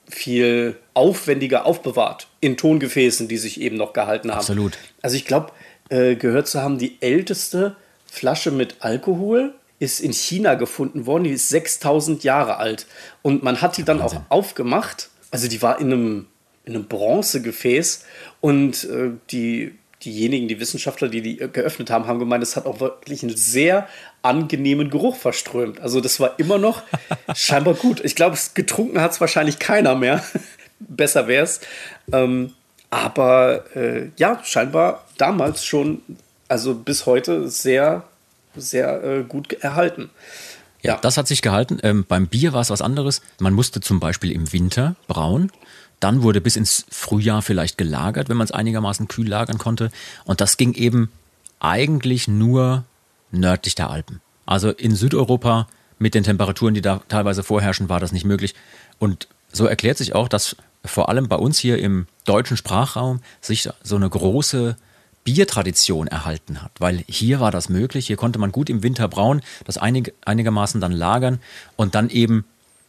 viel aufwendiger aufbewahrt in Tongefäßen, die sich eben noch gehalten haben. Absolut. Also ich glaube, äh, gehört zu haben, die älteste Flasche mit Alkohol ist in China gefunden worden, die ist 6000 Jahre alt. Und man hat die dann auch aufgemacht. Also die war in einem, in einem Bronzegefäß und äh, die, diejenigen, die Wissenschaftler, die die geöffnet haben, haben gemeint, es hat auch wirklich einen sehr angenehmen Geruch verströmt. Also das war immer noch scheinbar gut. Ich glaube, getrunken hat es wahrscheinlich keiner mehr. Besser wäre es. Ähm, aber äh, ja, scheinbar damals schon, also bis heute sehr, sehr äh, gut erhalten. Ja, ja, das hat sich gehalten. Ähm, beim Bier war es was anderes. Man musste zum Beispiel im Winter brauen. Dann wurde bis ins Frühjahr vielleicht gelagert, wenn man es einigermaßen kühl lagern konnte. Und das ging eben eigentlich nur nördlich der Alpen. Also in Südeuropa mit den Temperaturen, die da teilweise vorherrschen, war das nicht möglich. Und so erklärt sich auch, dass vor allem bei uns hier im deutschen Sprachraum sich so eine große Biertradition erhalten hat, weil hier war das möglich, hier konnte man gut im Winter brauen, das einig, einigermaßen dann lagern und dann eben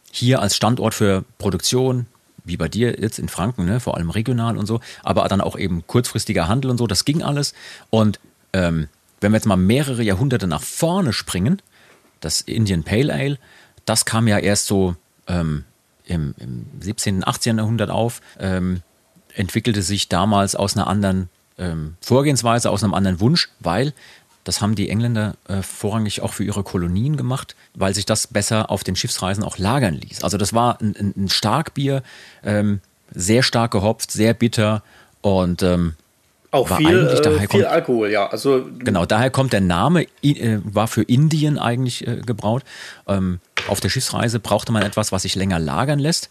hier als Standort für Produktion, wie bei dir jetzt in Franken, ne, vor allem regional und so, aber dann auch eben kurzfristiger Handel und so, das ging alles. Und ähm, wenn wir jetzt mal mehrere Jahrhunderte nach vorne springen, das Indian Pale Ale, das kam ja erst so ähm, im, im 17., 18. Jahrhundert auf, ähm, entwickelte sich damals aus einer anderen ähm, Vorgehensweise, aus einem anderen Wunsch, weil das haben die Engländer äh, vorrangig auch für ihre Kolonien gemacht, weil sich das besser auf den Schiffsreisen auch lagern ließ. Also das war ein, ein, ein Starkbier, ähm, sehr stark gehopft, sehr bitter und ähm, auch viel, äh, viel kommt, Alkohol, ja. Also genau, daher kommt der Name, äh, war für Indien eigentlich äh, gebraut. Ähm, auf der Schiffsreise brauchte man etwas, was sich länger lagern lässt.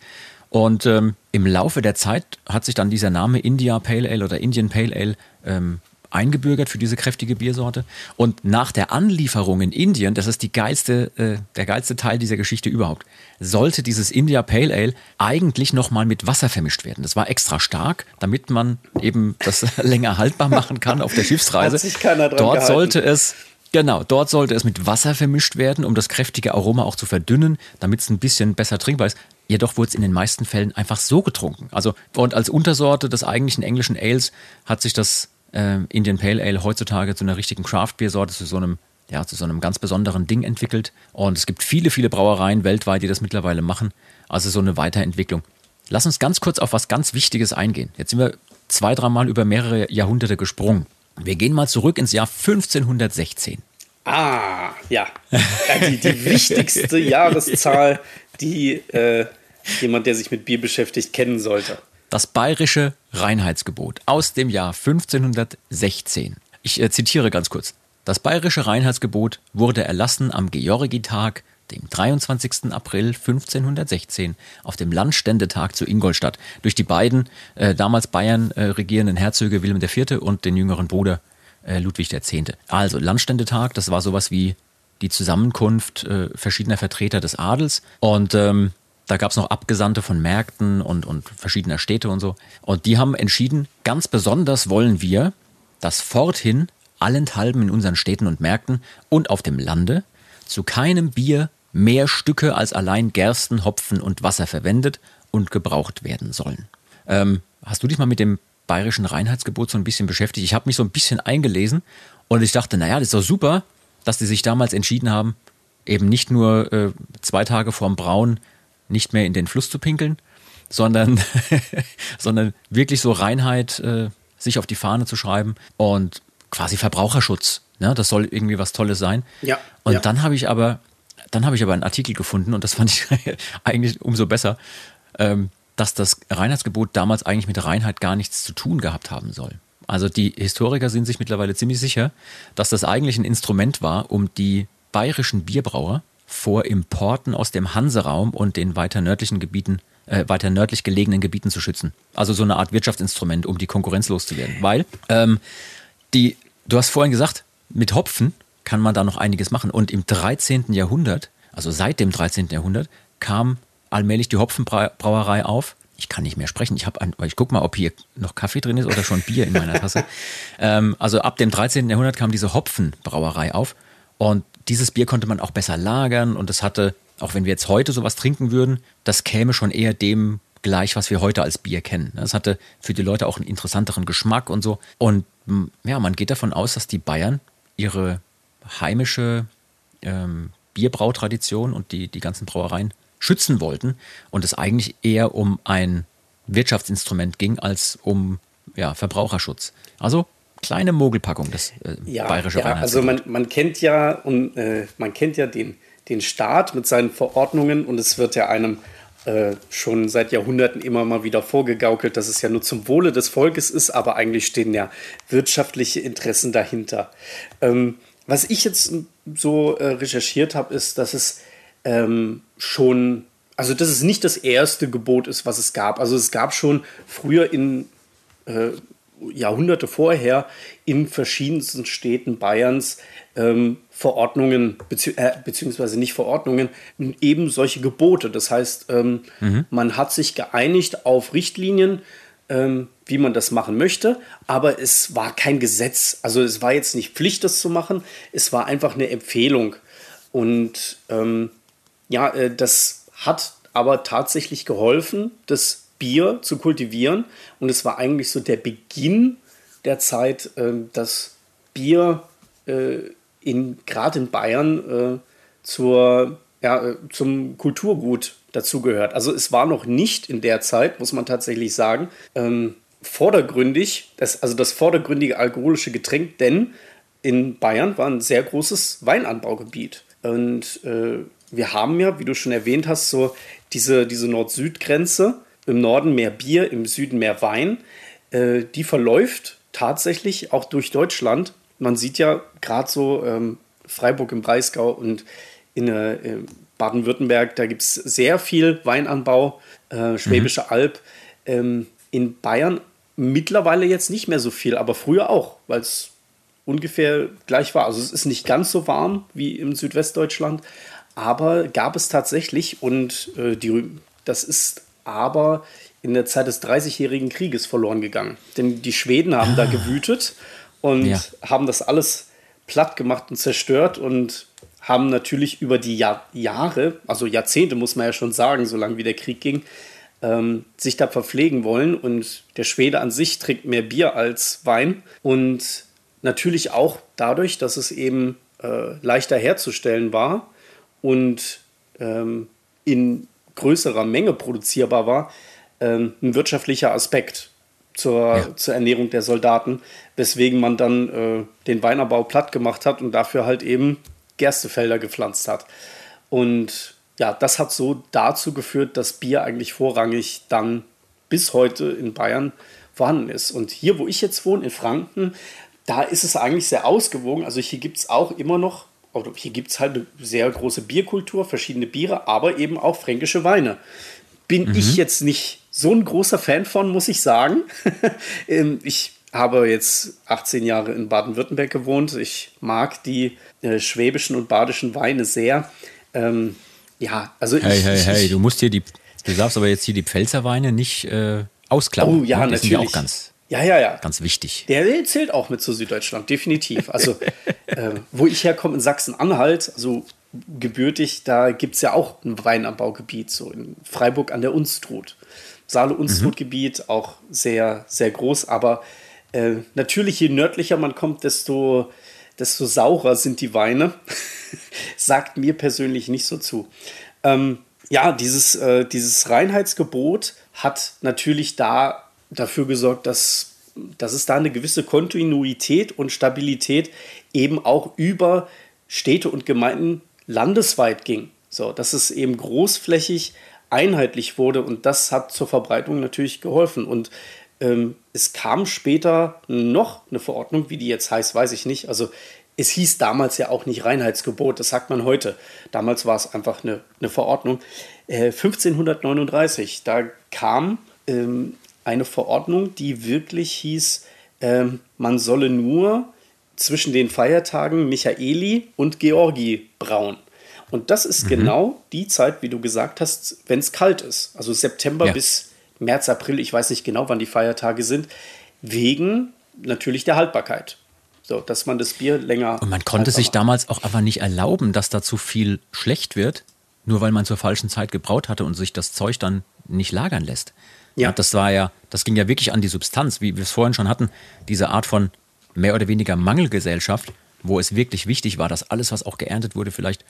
Und ähm, im Laufe der Zeit hat sich dann dieser Name India Pale Ale oder Indian Pale Ale ähm, eingebürgert für diese kräftige Biersorte. Und nach der Anlieferung in Indien, das ist die geilste, äh, der geilste Teil dieser Geschichte überhaupt, sollte dieses India Pale Ale eigentlich nochmal mit Wasser vermischt werden. Das war extra stark, damit man eben das länger haltbar machen kann auf der Schiffsreise. Hat sich keiner dran Dort gehalten. sollte es Genau, dort sollte es mit Wasser vermischt werden, um das kräftige Aroma auch zu verdünnen, damit es ein bisschen besser trinkbar ist. Jedoch wurde es in den meisten Fällen einfach so getrunken. Also, und als Untersorte des eigentlichen englischen Ales hat sich das äh, Indian Pale Ale heutzutage zu einer richtigen Craft-Bier-Sorte, zu so einem ja, zu so einem ganz besonderen Ding entwickelt. Und es gibt viele, viele Brauereien weltweit, die das mittlerweile machen. Also so eine Weiterentwicklung. Lass uns ganz kurz auf was ganz Wichtiges eingehen. Jetzt sind wir zwei, dreimal über mehrere Jahrhunderte gesprungen. Wir gehen mal zurück ins Jahr 1516. Ah, ja. ja die, die wichtigste Jahreszahl, die äh, jemand, der sich mit Bier beschäftigt, kennen sollte. Das bayerische Reinheitsgebot aus dem Jahr 1516. Ich äh, zitiere ganz kurz. Das bayerische Reinheitsgebot wurde erlassen am Georgitag, dem 23. April 1516, auf dem Landständetag zu Ingolstadt, durch die beiden äh, damals Bayern äh, regierenden Herzöge Wilhelm IV. und den jüngeren Bruder äh, Ludwig X. Also Landständetag, das war sowas wie die Zusammenkunft äh, verschiedener Vertreter des Adels und ähm, da gab es noch Abgesandte von Märkten und, und verschiedener Städte und so. Und die haben entschieden, ganz besonders wollen wir, dass forthin allenthalben in unseren Städten und Märkten und auf dem Lande zu keinem Bier mehr Stücke als allein Gersten, Hopfen und Wasser verwendet und gebraucht werden sollen. Ähm, hast du dich mal mit dem bayerischen Reinheitsgebot so ein bisschen beschäftigt? Ich habe mich so ein bisschen eingelesen und ich dachte, naja, das ist doch super, dass die sich damals entschieden haben, eben nicht nur äh, zwei Tage vorm Brauen nicht mehr in den Fluss zu pinkeln, sondern, sondern wirklich so Reinheit äh, sich auf die Fahne zu schreiben und quasi Verbraucherschutz. Ne? Das soll irgendwie was Tolles sein. Ja. Und ja. dann habe ich aber, dann habe ich aber einen Artikel gefunden und das fand ich eigentlich umso besser, ähm, dass das Reinheitsgebot damals eigentlich mit Reinheit gar nichts zu tun gehabt haben soll. Also die Historiker sind sich mittlerweile ziemlich sicher, dass das eigentlich ein Instrument war, um die bayerischen Bierbrauer vor Importen aus dem Hanseraum und den weiter nördlichen Gebieten, äh, weiter nördlich gelegenen Gebieten zu schützen. Also so eine Art Wirtschaftsinstrument, um die Konkurrenz loszuwerden. Weil ähm, die, du hast vorhin gesagt, mit Hopfen kann man da noch einiges machen. Und im 13. Jahrhundert, also seit dem 13. Jahrhundert, kam allmählich die Hopfenbrauerei auf. Ich kann nicht mehr sprechen. Ich habe, ich guck mal, ob hier noch Kaffee drin ist oder schon Bier in meiner Tasse. ähm, also ab dem 13. Jahrhundert kam diese Hopfenbrauerei auf und dieses Bier konnte man auch besser lagern und es hatte, auch wenn wir jetzt heute sowas trinken würden, das käme schon eher dem gleich, was wir heute als Bier kennen. Es hatte für die Leute auch einen interessanteren Geschmack und so. Und ja, man geht davon aus, dass die Bayern ihre heimische ähm, Bierbrautradition und die, die ganzen Brauereien schützen wollten und es eigentlich eher um ein Wirtschaftsinstrument ging als um ja, Verbraucherschutz. Also kleine Mogelpackung, das äh, ja, bayerische ja, Also man, man kennt ja und äh, man kennt ja den, den Staat mit seinen Verordnungen und es wird ja einem äh, schon seit Jahrhunderten immer mal wieder vorgegaukelt, dass es ja nur zum Wohle des Volkes ist, aber eigentlich stehen ja wirtschaftliche Interessen dahinter. Ähm, was ich jetzt so äh, recherchiert habe, ist, dass es ähm, schon, also dass es nicht das erste Gebot ist, was es gab. Also es gab schon früher in äh, Jahrhunderte vorher in verschiedensten Städten Bayerns ähm, Verordnungen, bezieh äh, beziehungsweise nicht Verordnungen, eben solche Gebote. Das heißt, ähm, mhm. man hat sich geeinigt auf Richtlinien, ähm, wie man das machen möchte, aber es war kein Gesetz. Also es war jetzt nicht Pflicht, das zu machen, es war einfach eine Empfehlung. Und ähm, ja, äh, das hat aber tatsächlich geholfen, das Bier zu kultivieren. Und es war eigentlich so der Beginn der Zeit, äh, dass Bier äh, in, gerade in Bayern äh, zur, ja, äh, zum Kulturgut dazugehört. Also es war noch nicht in der Zeit, muss man tatsächlich sagen, ähm, vordergründig, das, also das vordergründige alkoholische Getränk, denn in Bayern war ein sehr großes Weinanbaugebiet. Und äh, wir haben ja, wie du schon erwähnt hast, so diese, diese Nord-Süd-Grenze. Im Norden mehr Bier, im Süden mehr Wein. Äh, die verläuft tatsächlich auch durch Deutschland. Man sieht ja gerade so ähm, Freiburg im Breisgau und in äh, Baden-Württemberg, da gibt es sehr viel Weinanbau, äh, Schwäbische mhm. Alb. Ähm, in Bayern mittlerweile jetzt nicht mehr so viel, aber früher auch, weil es ungefähr gleich war. Also es ist nicht ganz so warm wie im Südwestdeutschland, aber gab es tatsächlich und äh, die, das ist aber in der Zeit des Dreißigjährigen Krieges verloren gegangen. Denn die Schweden haben ah. da gewütet und ja. haben das alles platt gemacht und zerstört und haben natürlich über die Jahr Jahre, also Jahrzehnte muss man ja schon sagen, so lange wie der Krieg ging, ähm, sich da verpflegen wollen. Und der Schwede an sich trinkt mehr Bier als Wein. Und natürlich auch dadurch, dass es eben äh, leichter herzustellen war und ähm, in größerer Menge produzierbar war, ähm, ein wirtschaftlicher Aspekt zur, ja. zur Ernährung der Soldaten, weswegen man dann äh, den Weinerbau platt gemacht hat und dafür halt eben Gerstefelder gepflanzt hat. Und ja, das hat so dazu geführt, dass Bier eigentlich vorrangig dann bis heute in Bayern vorhanden ist. Und hier, wo ich jetzt wohne, in Franken, da ist es eigentlich sehr ausgewogen. Also hier gibt es auch immer noch, hier gibt es halt eine sehr große Bierkultur, verschiedene Biere, aber eben auch fränkische Weine. Bin mhm. ich jetzt nicht so ein großer Fan von, muss ich sagen. Ähm, ich habe jetzt 18 Jahre in Baden-Württemberg gewohnt. Ich mag die äh, schwäbischen und badischen Weine sehr. Ähm, ja, also hey, ich, hey, ich, hey, du musst hier die, du darfst aber jetzt hier die Pfälzer Weine nicht äh, ausklappen. Oh ja, ne? die natürlich. Sind ja auch ganz, ja, ja, ja. ganz wichtig. Der, zählt auch mit zu Süddeutschland, definitiv. Also, äh, wo ich herkomme, in Sachsen-Anhalt, also gebürtig, da gibt es ja auch ein Weinanbaugebiet, so in Freiburg an der Unstrut. Saale-Unstrut-Gebiet, mhm. auch sehr, sehr groß, aber äh, natürlich, je nördlicher man kommt, desto, desto saurer sind die Weine. Sagt mir persönlich nicht so zu. Ähm, ja, dieses, äh, dieses Reinheitsgebot hat natürlich da dafür gesorgt, dass, dass es da eine gewisse Kontinuität und Stabilität eben auch über Städte und Gemeinden landesweit ging. So, dass es eben großflächig einheitlich wurde und das hat zur Verbreitung natürlich geholfen. Und ähm, es kam später noch eine Verordnung, wie die jetzt heißt, weiß ich nicht. Also es hieß damals ja auch nicht Reinheitsgebot, das sagt man heute. Damals war es einfach eine, eine Verordnung. Äh, 1539, da kam ähm, eine Verordnung, die wirklich hieß, ähm, man solle nur zwischen den Feiertagen Michaeli und Georgi brauen. Und das ist mhm. genau die Zeit, wie du gesagt hast, wenn es kalt ist. Also September ja. bis März, April, ich weiß nicht genau, wann die Feiertage sind, wegen natürlich der Haltbarkeit. So, dass man das Bier länger. Und man konnte sich damals auch einfach nicht erlauben, dass da zu viel schlecht wird, nur weil man zur falschen Zeit gebraut hatte und sich das Zeug dann nicht lagern lässt. Ja. das war ja, das ging ja wirklich an die Substanz, wie wir es vorhin schon hatten, diese Art von mehr oder weniger Mangelgesellschaft, wo es wirklich wichtig war, dass alles, was auch geerntet wurde, vielleicht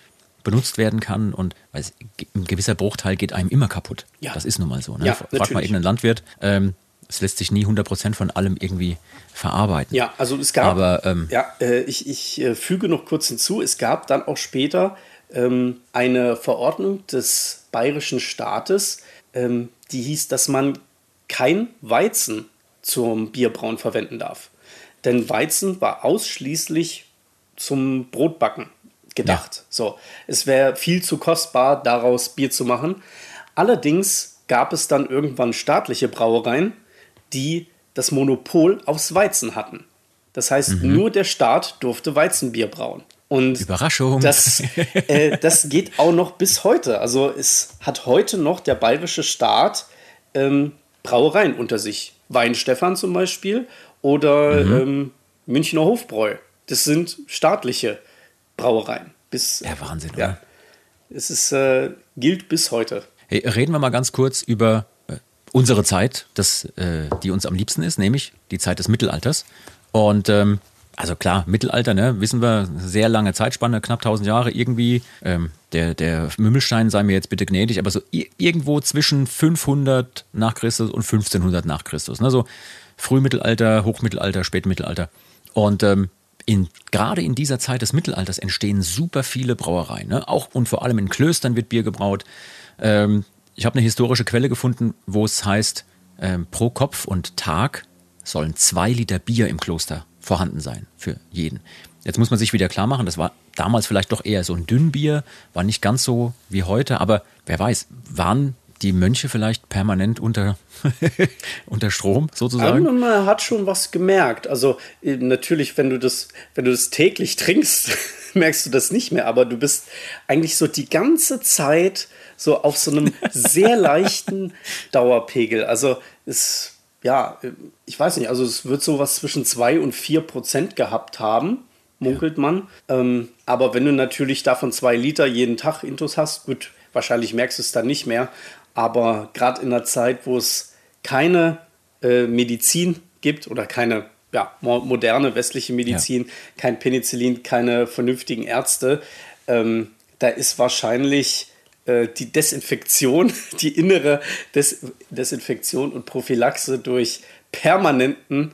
benutzt werden kann und weil es, ein gewisser Bruchteil geht einem immer kaputt. Ja. Das ist nun mal so. Ne? Ja, Frag natürlich. mal irgendeinen Landwirt, ähm, es lässt sich nie 100% von allem irgendwie verarbeiten. Ja, also es gab, Aber, ähm, ja, äh, ich, ich äh, füge noch kurz hinzu, es gab dann auch später eine Verordnung des bayerischen Staates, ähm, die hieß, dass man kein Weizen zum Bierbrauen verwenden darf. Denn Weizen war ausschließlich zum Brotbacken gedacht. Ja. So, es wäre viel zu kostbar, daraus Bier zu machen. Allerdings gab es dann irgendwann staatliche Brauereien, die das Monopol aufs Weizen hatten. Das heißt, mhm. nur der Staat durfte Weizenbier brauen. Und Überraschung. Das, äh, das geht auch noch bis heute. Also es hat heute noch der bayerische Staat ähm, Brauereien unter sich. Weinstefan zum Beispiel oder mhm. ähm, Münchner Hofbräu. Das sind staatliche Brauereien. Bis, ja, Wahnsinn, ja. Oder? Es ist, äh, gilt bis heute. Hey, reden wir mal ganz kurz über äh, unsere Zeit, das, äh, die uns am liebsten ist, nämlich die Zeit des Mittelalters. Und ähm, also klar, Mittelalter, ne, wissen wir, sehr lange Zeitspanne, knapp 1000 Jahre irgendwie. Ähm, der, der Mümmelstein sei mir jetzt bitte gnädig, aber so irgendwo zwischen 500 nach Christus und 1500 nach Christus. Ne, so Frühmittelalter, Hochmittelalter, Spätmittelalter. Und ähm, in, gerade in dieser Zeit des Mittelalters entstehen super viele Brauereien. Ne? Auch und vor allem in Klöstern wird Bier gebraut. Ähm, ich habe eine historische Quelle gefunden, wo es heißt, ähm, pro Kopf und Tag sollen zwei Liter Bier im Kloster vorhanden sein für jeden. Jetzt muss man sich wieder klar machen, das war damals vielleicht doch eher so ein Dünnbier, war nicht ganz so wie heute, aber wer weiß, waren die Mönche vielleicht permanent unter, unter Strom sozusagen? Man hat schon was gemerkt. Also äh, natürlich, wenn du das, wenn du das täglich trinkst, merkst du das nicht mehr, aber du bist eigentlich so die ganze Zeit so auf so einem sehr leichten Dauerpegel. Also es ja, ich weiß nicht, also es wird so was zwischen 2 und 4 Prozent gehabt haben, munkelt ja. man. Ähm, aber wenn du natürlich davon zwei Liter jeden Tag Intus hast, gut, wahrscheinlich merkst du es dann nicht mehr. Aber gerade in einer Zeit, wo es keine äh, Medizin gibt oder keine ja, moderne westliche Medizin, ja. kein Penicillin, keine vernünftigen Ärzte, ähm, da ist wahrscheinlich äh, die Desinfektion, die innere Des Desinfektion und Prophylaxe durch permanenten,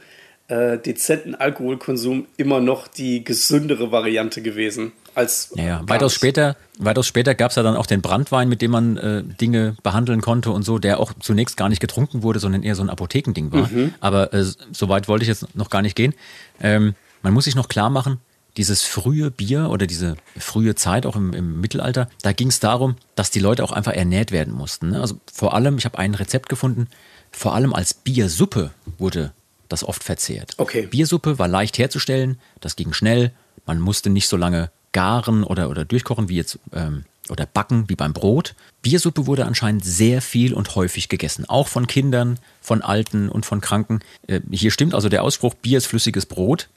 äh, dezenten Alkoholkonsum immer noch die gesündere Variante gewesen. Als ja, weitaus später, weitaus später gab es ja dann auch den Brandwein, mit dem man äh, Dinge behandeln konnte und so, der auch zunächst gar nicht getrunken wurde, sondern eher so ein Apothekending war. Mhm. Aber äh, so weit wollte ich jetzt noch gar nicht gehen. Ähm, man muss sich noch klar machen, dieses frühe Bier oder diese frühe Zeit auch im, im Mittelalter, da ging es darum, dass die Leute auch einfach ernährt werden mussten. Ne? Also vor allem, ich habe ein Rezept gefunden, vor allem als Biersuppe wurde das oft verzehrt. Okay. Biersuppe war leicht herzustellen, das ging schnell, man musste nicht so lange garen oder, oder durchkochen wie jetzt ähm, oder backen wie beim Brot. Biersuppe wurde anscheinend sehr viel und häufig gegessen, auch von Kindern, von Alten und von Kranken. Äh, hier stimmt also der Ausspruch, Bier ist flüssiges Brot.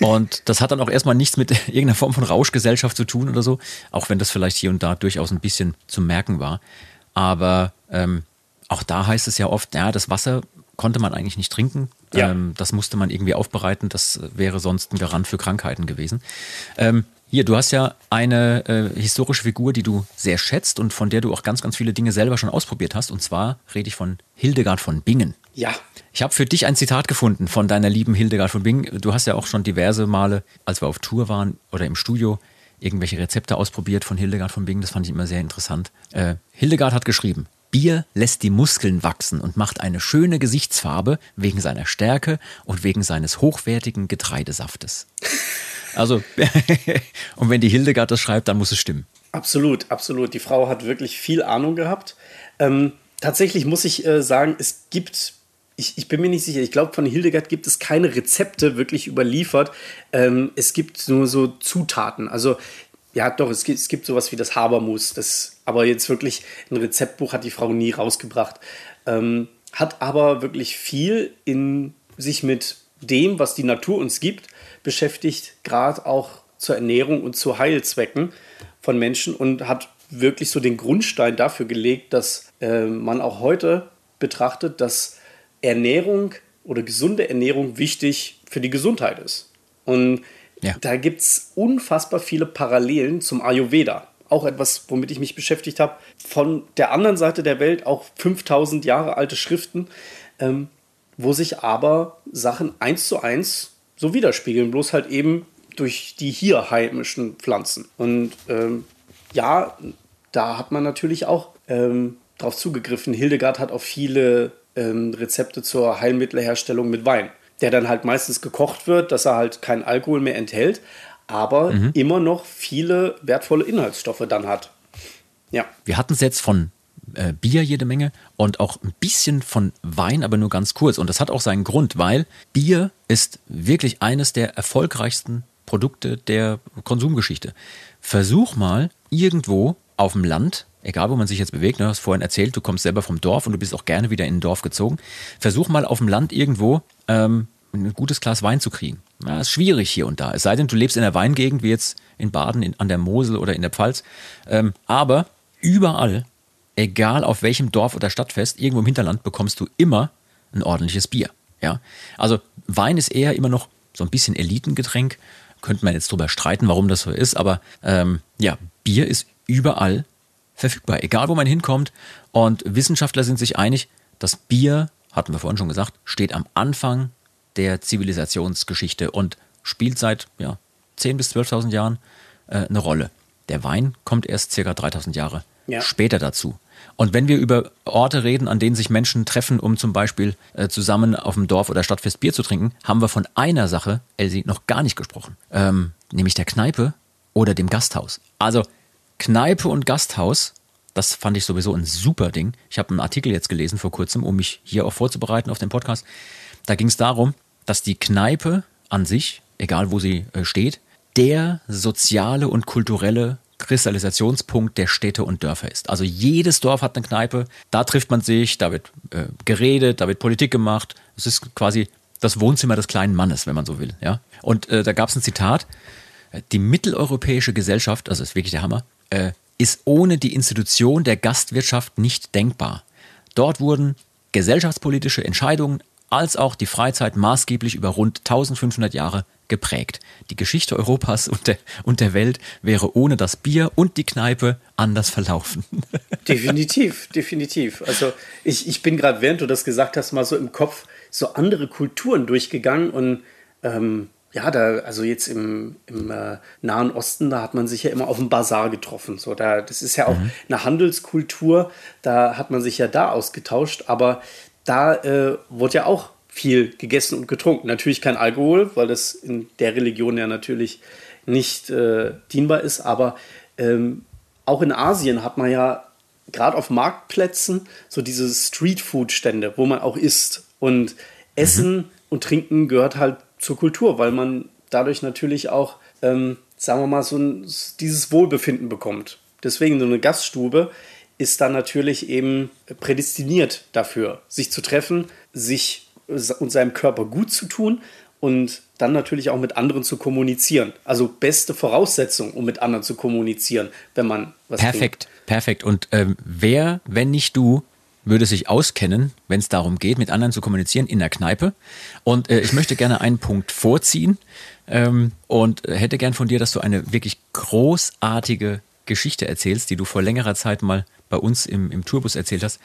Und das hat dann auch erstmal nichts mit irgendeiner Form von Rauschgesellschaft zu tun oder so, auch wenn das vielleicht hier und da durchaus ein bisschen zu merken war. Aber ähm, auch da heißt es ja oft, ja, das Wasser konnte man eigentlich nicht trinken. Ja. Ähm, das musste man irgendwie aufbereiten. Das wäre sonst ein Garant für Krankheiten gewesen. Ähm, hier, du hast ja eine äh, historische Figur, die du sehr schätzt und von der du auch ganz, ganz viele Dinge selber schon ausprobiert hast. Und zwar rede ich von Hildegard von Bingen. Ja. Ich habe für dich ein Zitat gefunden von deiner lieben Hildegard von Bingen. Du hast ja auch schon diverse Male, als wir auf Tour waren oder im Studio, irgendwelche Rezepte ausprobiert von Hildegard von Bingen. Das fand ich immer sehr interessant. Äh, Hildegard hat geschrieben, Bier lässt die Muskeln wachsen und macht eine schöne Gesichtsfarbe wegen seiner Stärke und wegen seines hochwertigen Getreidesaftes. Also, und wenn die Hildegard das schreibt, dann muss es stimmen. Absolut, absolut. Die Frau hat wirklich viel Ahnung gehabt. Ähm, tatsächlich muss ich äh, sagen, es gibt, ich, ich, bin mir nicht sicher, ich glaube, von Hildegard gibt es keine Rezepte wirklich überliefert. Ähm, es gibt nur so Zutaten. Also, ja, doch, es gibt, es gibt sowas wie das Habermus. Das, aber jetzt wirklich ein Rezeptbuch hat die Frau nie rausgebracht. Ähm, hat aber wirklich viel in sich mit dem, was die Natur uns gibt, beschäftigt, gerade auch zur Ernährung und zu Heilzwecken von Menschen und hat wirklich so den Grundstein dafür gelegt, dass äh, man auch heute betrachtet, dass Ernährung oder gesunde Ernährung wichtig für die Gesundheit ist. Und ja. da gibt es unfassbar viele Parallelen zum Ayurveda. Auch etwas, womit ich mich beschäftigt habe. Von der anderen Seite der Welt auch 5000 Jahre alte Schriften, ähm, wo sich aber Sachen eins zu eins so widerspiegeln, bloß halt eben durch die hier heimischen Pflanzen. Und ähm, ja, da hat man natürlich auch ähm, drauf zugegriffen. Hildegard hat auch viele ähm, Rezepte zur Heilmittelherstellung mit Wein, der dann halt meistens gekocht wird, dass er halt keinen Alkohol mehr enthält, aber mhm. immer noch viele wertvolle Inhaltsstoffe dann hat. Ja. Wir hatten es jetzt von äh, Bier jede Menge und auch ein bisschen von Wein, aber nur ganz kurz. Und das hat auch seinen Grund, weil Bier ist wirklich eines der erfolgreichsten Produkte der Konsumgeschichte. Versuch mal irgendwo auf dem Land, egal wo man sich jetzt bewegt, ne, du hast vorhin erzählt, du kommst selber vom Dorf und du bist auch gerne wieder in ein Dorf gezogen. Versuch mal auf dem Land irgendwo ähm, ein gutes Glas Wein zu kriegen. Ja, ist schwierig hier und da. Es sei denn, du lebst in der Weingegend, wie jetzt in Baden, in, an der Mosel oder in der Pfalz. Ähm, aber überall egal auf welchem Dorf oder Stadtfest, irgendwo im Hinterland bekommst du immer ein ordentliches Bier. Ja? Also Wein ist eher immer noch so ein bisschen Elitengetränk. Könnte man jetzt drüber streiten, warum das so ist, aber ähm, ja, Bier ist überall verfügbar, egal wo man hinkommt. Und Wissenschaftler sind sich einig, dass Bier, hatten wir vorhin schon gesagt, steht am Anfang der Zivilisationsgeschichte und spielt seit ja, 10.000 bis 12.000 Jahren äh, eine Rolle. Der Wein kommt erst circa 3000 Jahre ja. später dazu. Und wenn wir über Orte reden, an denen sich Menschen treffen, um zum Beispiel äh, zusammen auf dem Dorf oder Stadtfest Bier zu trinken, haben wir von einer Sache, Elsie, noch gar nicht gesprochen. Ähm, nämlich der Kneipe oder dem Gasthaus. Also Kneipe und Gasthaus, das fand ich sowieso ein super Ding. Ich habe einen Artikel jetzt gelesen vor kurzem, um mich hier auch vorzubereiten auf den Podcast. Da ging es darum, dass die Kneipe an sich, egal wo sie äh, steht, der soziale und kulturelle Kristallisationspunkt der Städte und Dörfer ist. Also jedes Dorf hat eine Kneipe, da trifft man sich, da wird äh, geredet, da wird Politik gemacht. Es ist quasi das Wohnzimmer des kleinen Mannes, wenn man so will. Ja? Und äh, da gab es ein Zitat, die mitteleuropäische Gesellschaft, also ist wirklich der Hammer, äh, ist ohne die Institution der Gastwirtschaft nicht denkbar. Dort wurden gesellschaftspolitische Entscheidungen als auch die Freizeit maßgeblich über rund 1500 Jahre geprägt. Die Geschichte Europas und der, und der Welt wäre ohne das Bier und die Kneipe anders verlaufen. Definitiv, definitiv. Also ich, ich bin gerade, während du das gesagt hast, mal so im Kopf so andere Kulturen durchgegangen und ähm, ja, da, also jetzt im, im äh, Nahen Osten, da hat man sich ja immer auf dem Bazar getroffen. So, da, das ist ja auch mhm. eine Handelskultur, da hat man sich ja da ausgetauscht, aber da äh, wurde ja auch viel gegessen und getrunken. Natürlich kein Alkohol, weil das in der Religion ja natürlich nicht äh, dienbar ist, aber ähm, auch in Asien hat man ja gerade auf Marktplätzen so diese Streetfood-Stände, wo man auch isst. Und Essen mhm. und Trinken gehört halt zur Kultur, weil man dadurch natürlich auch, ähm, sagen wir mal, so ein, dieses Wohlbefinden bekommt. Deswegen so eine Gaststube ist dann natürlich eben prädestiniert dafür, sich zu treffen, sich und seinem Körper gut zu tun und dann natürlich auch mit anderen zu kommunizieren. Also beste Voraussetzung, um mit anderen zu kommunizieren, wenn man was Perfekt, trinkt. perfekt. Und ähm, wer, wenn nicht du, würde sich auskennen, wenn es darum geht, mit anderen zu kommunizieren in der Kneipe. Und äh, ich möchte gerne einen Punkt vorziehen ähm, und hätte gern von dir, dass du eine wirklich großartige Geschichte erzählst, die du vor längerer Zeit mal bei uns im, im Tourbus erzählt hast.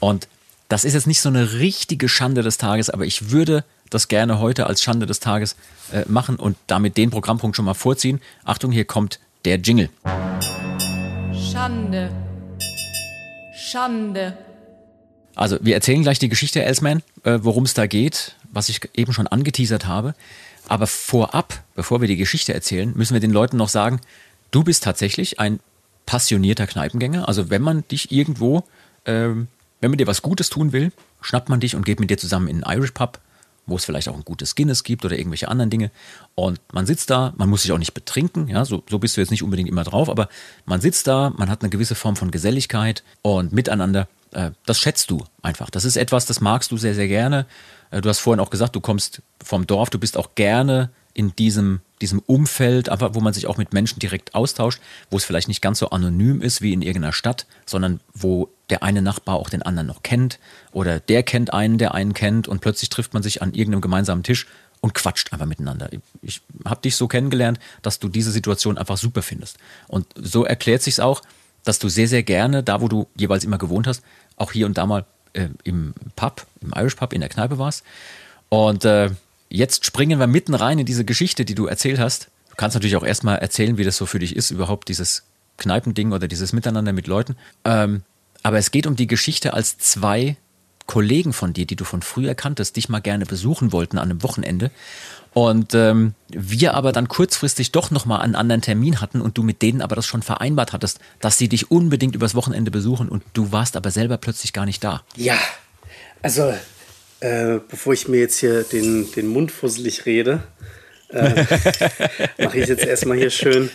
Und das ist jetzt nicht so eine richtige Schande des Tages, aber ich würde das gerne heute als Schande des Tages äh, machen und damit den Programmpunkt schon mal vorziehen. Achtung, hier kommt der Jingle. Schande. Schande. Also, wir erzählen gleich die Geschichte, Elsman, äh, worum es da geht, was ich eben schon angeteasert habe. Aber vorab, bevor wir die Geschichte erzählen, müssen wir den Leuten noch sagen, du bist tatsächlich ein passionierter Kneipengänger. Also, wenn man dich irgendwo ähm, wenn man dir was Gutes tun will, schnappt man dich und geht mit dir zusammen in einen Irish Pub, wo es vielleicht auch ein gutes Guinness gibt oder irgendwelche anderen Dinge. Und man sitzt da, man muss sich auch nicht betrinken, ja, so, so bist du jetzt nicht unbedingt immer drauf, aber man sitzt da, man hat eine gewisse Form von Geselligkeit und miteinander. Äh, das schätzt du einfach. Das ist etwas, das magst du sehr, sehr gerne. Äh, du hast vorhin auch gesagt, du kommst vom Dorf, du bist auch gerne in diesem, diesem Umfeld, aber wo man sich auch mit Menschen direkt austauscht, wo es vielleicht nicht ganz so anonym ist wie in irgendeiner Stadt, sondern wo der eine Nachbar auch den anderen noch kennt oder der kennt einen, der einen kennt und plötzlich trifft man sich an irgendeinem gemeinsamen Tisch und quatscht einfach miteinander. Ich habe dich so kennengelernt, dass du diese Situation einfach super findest. Und so erklärt sich auch, dass du sehr, sehr gerne, da wo du jeweils immer gewohnt hast, auch hier und da mal äh, im Pub, im Irish Pub, in der Kneipe warst. Und äh, jetzt springen wir mitten rein in diese Geschichte, die du erzählt hast. Du kannst natürlich auch erstmal erzählen, wie das so für dich ist, überhaupt dieses Kneipending oder dieses Miteinander mit Leuten. Ähm, aber es geht um die Geschichte, als zwei Kollegen von dir, die du von früher kanntest, dich mal gerne besuchen wollten an einem Wochenende. Und ähm, wir aber dann kurzfristig doch nochmal einen anderen Termin hatten und du mit denen aber das schon vereinbart hattest, dass sie dich unbedingt übers Wochenende besuchen und du warst aber selber plötzlich gar nicht da. Ja, also äh, bevor ich mir jetzt hier den, den Mund fusselig rede, äh, mache ich jetzt erstmal hier schön.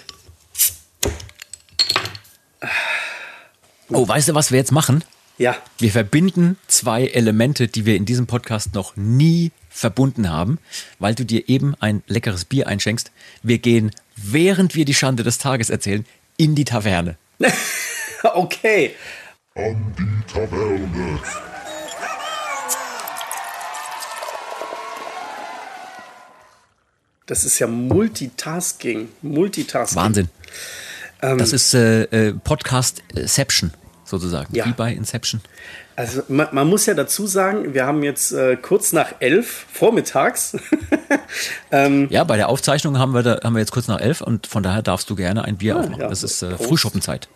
Oh, weißt du, was wir jetzt machen? Ja. Wir verbinden zwei Elemente, die wir in diesem Podcast noch nie verbunden haben, weil du dir eben ein leckeres Bier einschenkst. Wir gehen, während wir die Schande des Tages erzählen, in die Taverne. okay. An die Taverne. Das ist ja Multitasking. Multitasking. Wahnsinn. das ist äh, äh, Podcast-Inception sozusagen, Ja. wie bei Inception. Also man, man muss ja dazu sagen, wir haben jetzt äh, kurz nach elf vormittags. Ja, bei der Aufzeichnung haben wir, da, haben wir jetzt kurz nach elf und von daher darfst du gerne ein Bier aufmachen. ja. Das ist äh, Prost. Frühschoppenzeit.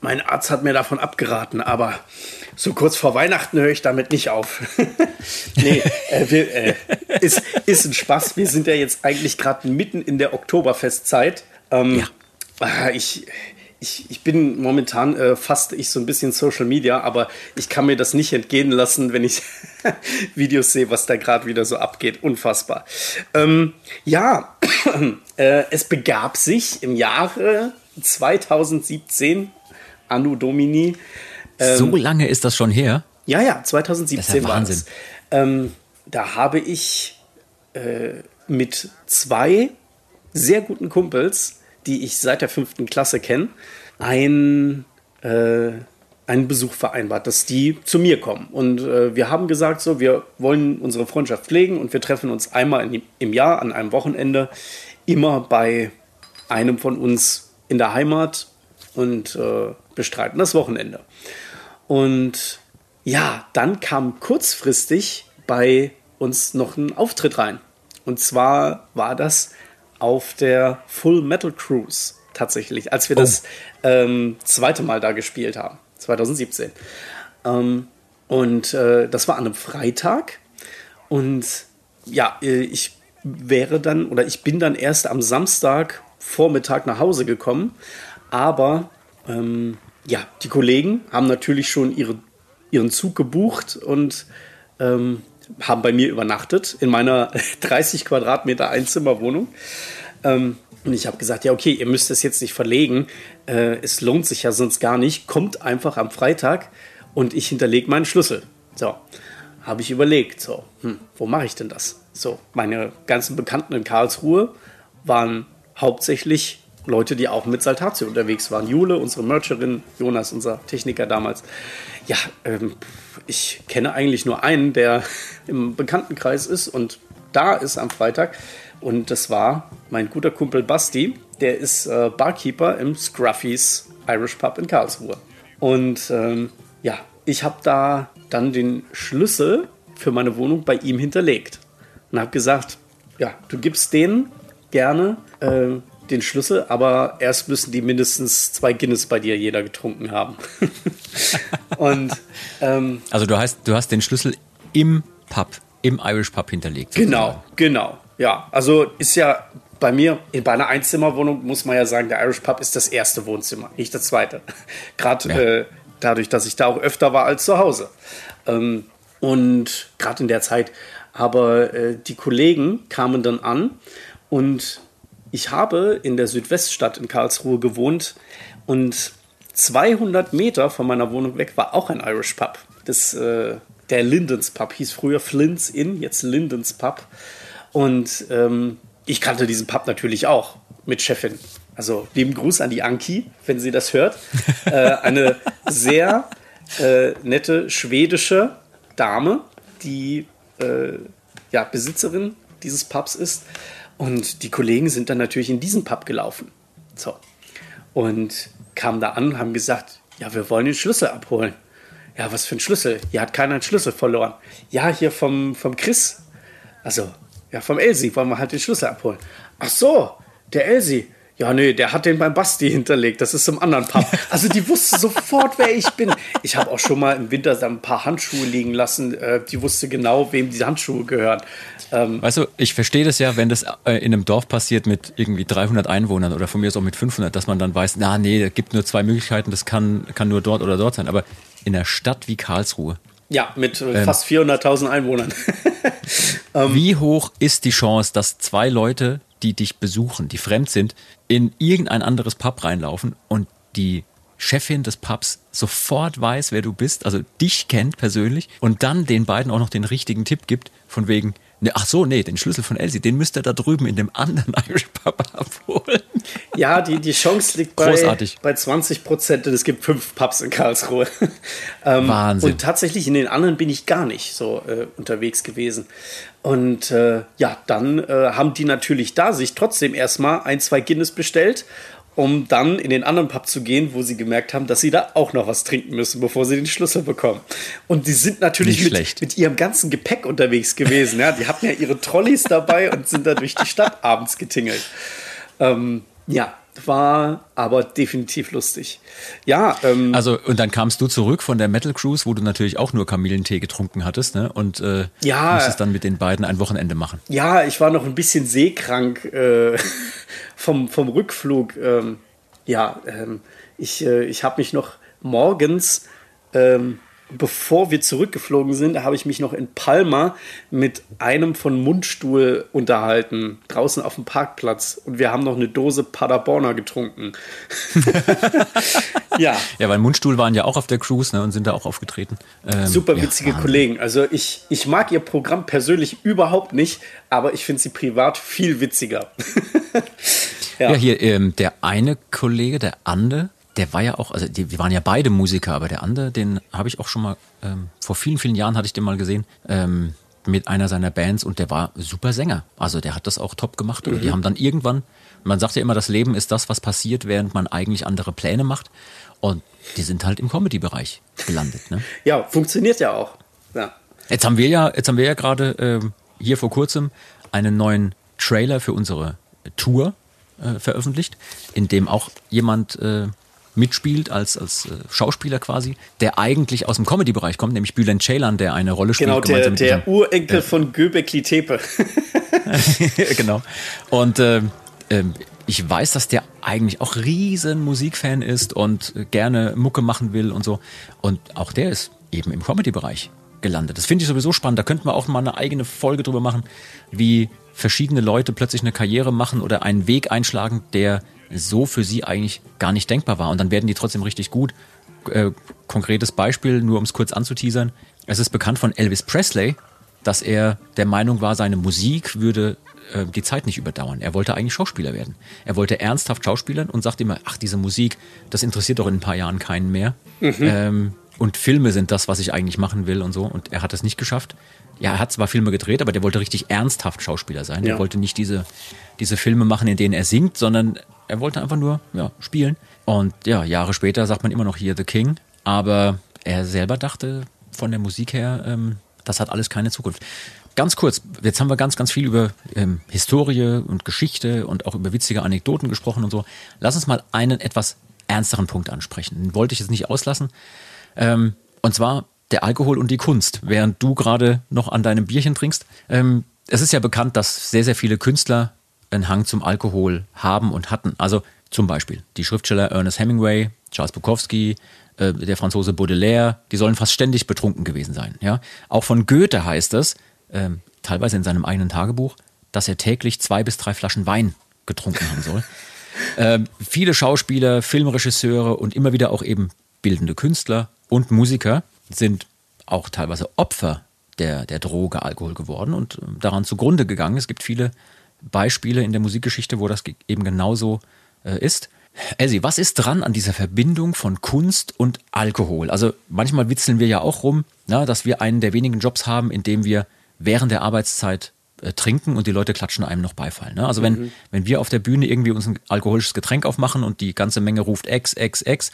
Mein Arzt hat mir davon abgeraten, aber so kurz vor Weihnachten höre ich damit nicht auf. nee, äh, wir, äh, ist, ist ein Spaß. Wir sind ja jetzt eigentlich gerade mitten in der Oktoberfestzeit. Ähm, Ja. ah, Ich, ich, ich bin momentan äh, fast ich so ein bisschen Social Media, aber ich kann mir das nicht entgehen lassen, wenn ich Videos sehe, was da gerade wieder so abgeht. Unfassbar. Ähm, ja, äh, es begab sich im Jahre 2017, Anno Domini. So lange ist das schon her. Ja, ja, 2017 Das ja war es. Ähm, da habe ich äh, mit zwei sehr guten Kumpels, die ich seit der fünften Klasse kenne, ein, äh, einen Besuch vereinbart, dass die zu mir kommen. Und äh, wir haben gesagt, so, wir wollen unsere Freundschaft pflegen und wir treffen uns einmal in, im Jahr an einem Wochenende, immer bei einem von uns in der Heimat und äh, bestreiten das Wochenende. Und ja, dann kam kurzfristig bei uns noch ein Auftritt rein. Und zwar war das auf der Full Metal Cruise tatsächlich, als wir das ähm, zweite Mal da gespielt haben, 2017. Ähm, und äh, das war an einem Freitag. Und ja, äh, ich wäre dann oder ich bin dann erst am Samstag Vormittag nach Hause gekommen. Aber ähm, ja, die Kollegen haben natürlich schon ihre, ihren Zug gebucht und ähm, haben bei mir übernachtet in meiner 30 Quadratmeter Einzimmerwohnung. Ähm, und ich habe gesagt, ja, okay, ihr müsst es jetzt nicht verlegen. Äh, es lohnt sich ja sonst gar nicht. Kommt einfach am Freitag und ich hinterlege meinen Schlüssel. So, habe ich überlegt, so, hm, wo mache ich denn das? So, meine ganzen Bekannten in Karlsruhe waren hauptsächlich Leute, die auch mit Saltatio unterwegs waren. Jule, unsere Mercherin, Jonas, unser Techniker damals. Ja, ähm, ich kenne eigentlich nur einen, der im Bekanntenkreis ist und da ist am Freitag. Und das war mein guter Kumpel Basti. Der ist äh, Barkeeper im Scruffys Irish Pub in Karlsruhe. Und ähm, ja, ich habe da dann den Schlüssel für meine Wohnung bei ihm hinterlegt. Und habe gesagt, ja, du gibst denen gerne äh, den Schlüssel, aber erst müssen die mindestens zwei Guinness bei dir jeder getrunken haben. und ähm, Also du hast, du hast den Schlüssel im Pub, im Irish Pub hinterlegt. Genau, genau. Ja, also ist ja bei mir, in- bei einer Einzimmerwohnung muss man ja sagen, der Irish Pub ist das erste Wohnzimmer, nicht das zweite. Gerade Ja. äh, dadurch, dass ich da auch öfter war als zu Hause. Ähm, und gerade in der Zeit, aber äh, die Kollegen kamen dann an und ich habe in der Südweststadt in Karlsruhe gewohnt und 200 Meter von meiner Wohnung weg war auch ein Irish Pub. Das, äh, der Lindens Pub hieß früher Flint's Inn, jetzt Lindens Pub. Und ähm, ich kannte diesen Pub natürlich auch mit Chefin. Also lieben Gruß an die Anki, wenn sie das hört. äh, eine sehr äh, nette schwedische Dame, die äh, ja, Besitzerin dieses Pubs ist. Und die Kollegen sind dann natürlich in diesen Pub gelaufen. So. Und kamen da an und haben gesagt, ja, wir wollen den Schlüssel abholen. Ja, was für ein Schlüssel? Hier hat keiner einen Schlüssel verloren. Ja, hier vom, vom Chris. Also, ja, vom Elsie wollen wir halt den Schlüssel abholen. Ach so, der Elsie. Ja, nee, der hat den beim Basti hinterlegt. Das ist im anderen Pub. Also die wusste sofort, wer ich bin. Ich habe auch schon mal im Winter ein paar Handschuhe liegen lassen. Äh, die wusste genau, wem diese Handschuhe gehören. Ähm, weißt du, ich verstehe das ja, wenn das äh, in einem Dorf passiert mit irgendwie 300 Einwohnern oder von mir aus auch mit 500, dass man dann weiß, na nee, es gibt nur zwei Möglichkeiten, das kann, kann nur dort oder dort sein. Aber in einer Stadt wie Karlsruhe. Ja, mit äh, ähm, fast 400.000 Einwohnern. ähm, wie hoch ist die Chance, dass zwei Leute die dich besuchen, die fremd sind, in irgendein anderes Pub reinlaufen und die Chefin des Pubs sofort weiß, wer du bist, also dich kennt persönlich und dann den beiden auch noch den richtigen Tipp gibt, von wegen, ne, ach so, nee, den Schlüssel von Elsie, den müsst ihr da drüben in dem anderen Irish Pub abholen. Ja, die, die Chance liegt bei, bei 20 Prozent und es gibt fünf Pubs in Karlsruhe. ähm, Wahnsinn. Und tatsächlich in den anderen bin ich gar nicht so äh, unterwegs gewesen. Und äh, ja, dann äh, haben die natürlich da sich trotzdem erstmal ein, zwei Guinness bestellt, um dann in den anderen Pub zu gehen, wo sie gemerkt haben, dass sie da auch noch was trinken müssen, bevor sie den Schlüssel bekommen. Und die sind natürlich mit, mit, ihrem ganzen Gepäck unterwegs gewesen. Ja, die hatten ja ihre Trolleys dabei und sind da durch die Stadt abends getingelt. Ähm, ja, war aber definitiv lustig. Ja. Ähm, also, und dann kamst du zurück von der Metal Cruise, wo du natürlich auch nur Kamillentee getrunken hattest, ne? Und äh, ja, musstest dann mit den beiden ein Wochenende machen. Ja, ich war noch ein bisschen seekrank äh, vom, vom Rückflug. Ähm, ja, ähm, ich, äh, ich habe mich noch morgens ähm, bevor wir zurückgeflogen sind, habe ich mich noch in Palma mit einem von Mundstuhl unterhalten, draußen auf dem Parkplatz. Und wir haben noch eine Dose Paderborner getrunken. ja. Ja, weil Mundstuhl waren ja auch auf der Cruise ne, und sind da auch aufgetreten. Ähm, Super witzige ja, Kollegen. Also ich, ich mag ihr Programm persönlich überhaupt nicht, aber ich finde sie privat viel witziger. ja. ja. hier ähm, der eine Kollege, der Ande, der war ja auch, also die, wir waren ja beide Musiker, aber der andere, den habe ich auch schon mal, ähm, vor vielen, vielen Jahren hatte ich den mal gesehen, ähm, mit einer seiner Bands und der war super Sänger. Also der hat das auch top gemacht. Mhm. Die haben dann irgendwann, man sagt ja immer, das Leben ist das, was passiert, während man eigentlich andere Pläne macht. Und die sind halt im Comedy-Bereich gelandet. Ne? ja, funktioniert ja auch. Ja. Jetzt haben wir ja, jetzt haben wir ja gerade äh, hier vor kurzem einen neuen Trailer für unsere Tour äh, veröffentlicht, in dem auch jemand äh, mitspielt als, als äh, Schauspieler quasi, der eigentlich aus dem Comedy-Bereich kommt, nämlich Bülent Ceylan, der eine Rolle spielt. Genau, der, der Urenkel äh, von Göbekli Tepe. genau. Und äh, äh, ich weiß, dass der eigentlich auch riesen Musikfan ist und gerne Mucke machen will und so. Und auch der ist eben im Comedy-Bereich gelandet. Das finde ich sowieso spannend. Da könnten wir auch mal eine eigene Folge drüber machen, wie verschiedene Leute plötzlich eine Karriere machen oder einen Weg einschlagen, der so für sie eigentlich gar nicht denkbar war. Und dann werden die trotzdem richtig gut. Äh, konkretes Beispiel, nur um es kurz anzuteasern. Es ist bekannt von Elvis Presley, dass er der Meinung war, seine Musik würde äh, die Zeit nicht überdauern. Er wollte eigentlich Schauspieler werden. Er wollte ernsthaft Schauspielern und sagte immer, ach, diese Musik, das interessiert doch in ein paar Jahren keinen mehr. Mhm. Ähm, und Filme sind das, was ich eigentlich machen will und so. Und er hat es nicht geschafft. Ja, er hat zwar Filme gedreht, aber der wollte richtig ernsthaft Schauspieler sein. Ja. Er wollte nicht diese, diese Filme machen, in denen er singt, sondern er wollte einfach nur ja, spielen. Und ja, Jahre später sagt man immer noch hier The King. Aber er selber dachte von der Musik her, ähm, das hat alles keine Zukunft. Ganz kurz, jetzt haben wir ganz, ganz viel über ähm, Historie und Geschichte und auch über witzige Anekdoten gesprochen und so. Lass uns mal einen etwas ernsteren Punkt ansprechen. Den wollte ich jetzt nicht auslassen. Ähm, und zwar der Alkohol und die Kunst, während du gerade noch an deinem Bierchen trinkst. Ähm, es ist ja bekannt, dass sehr, sehr viele Künstler einen Hang zum Alkohol haben und hatten. Also zum Beispiel die Schriftsteller Ernest Hemingway, Charles Bukowski, äh, der Franzose Baudelaire, die sollen fast ständig betrunken gewesen sein. Ja? Auch von Goethe heißt es, äh, teilweise in seinem eigenen Tagebuch, dass er täglich zwei bis drei Flaschen Wein getrunken haben soll. äh, viele Schauspieler, Filmregisseure und immer wieder auch eben bildende Künstler und Musiker sind auch teilweise Opfer der, der Droge Alkohol geworden und ähm, daran zugrunde gegangen. Es gibt viele Beispiele in der Musikgeschichte, wo das eben genauso äh, ist. Elsie, was ist dran an dieser Verbindung von Kunst und Alkohol? Also manchmal witzeln wir ja auch rum, na, dass wir einen der wenigen Jobs haben, in dem wir während der Arbeitszeit äh, trinken und die Leute klatschen einem noch Beifall. Ne? Also wenn, mhm. wenn wir auf der Bühne irgendwie uns ein alkoholisches Getränk aufmachen und die ganze Menge ruft X, X, X,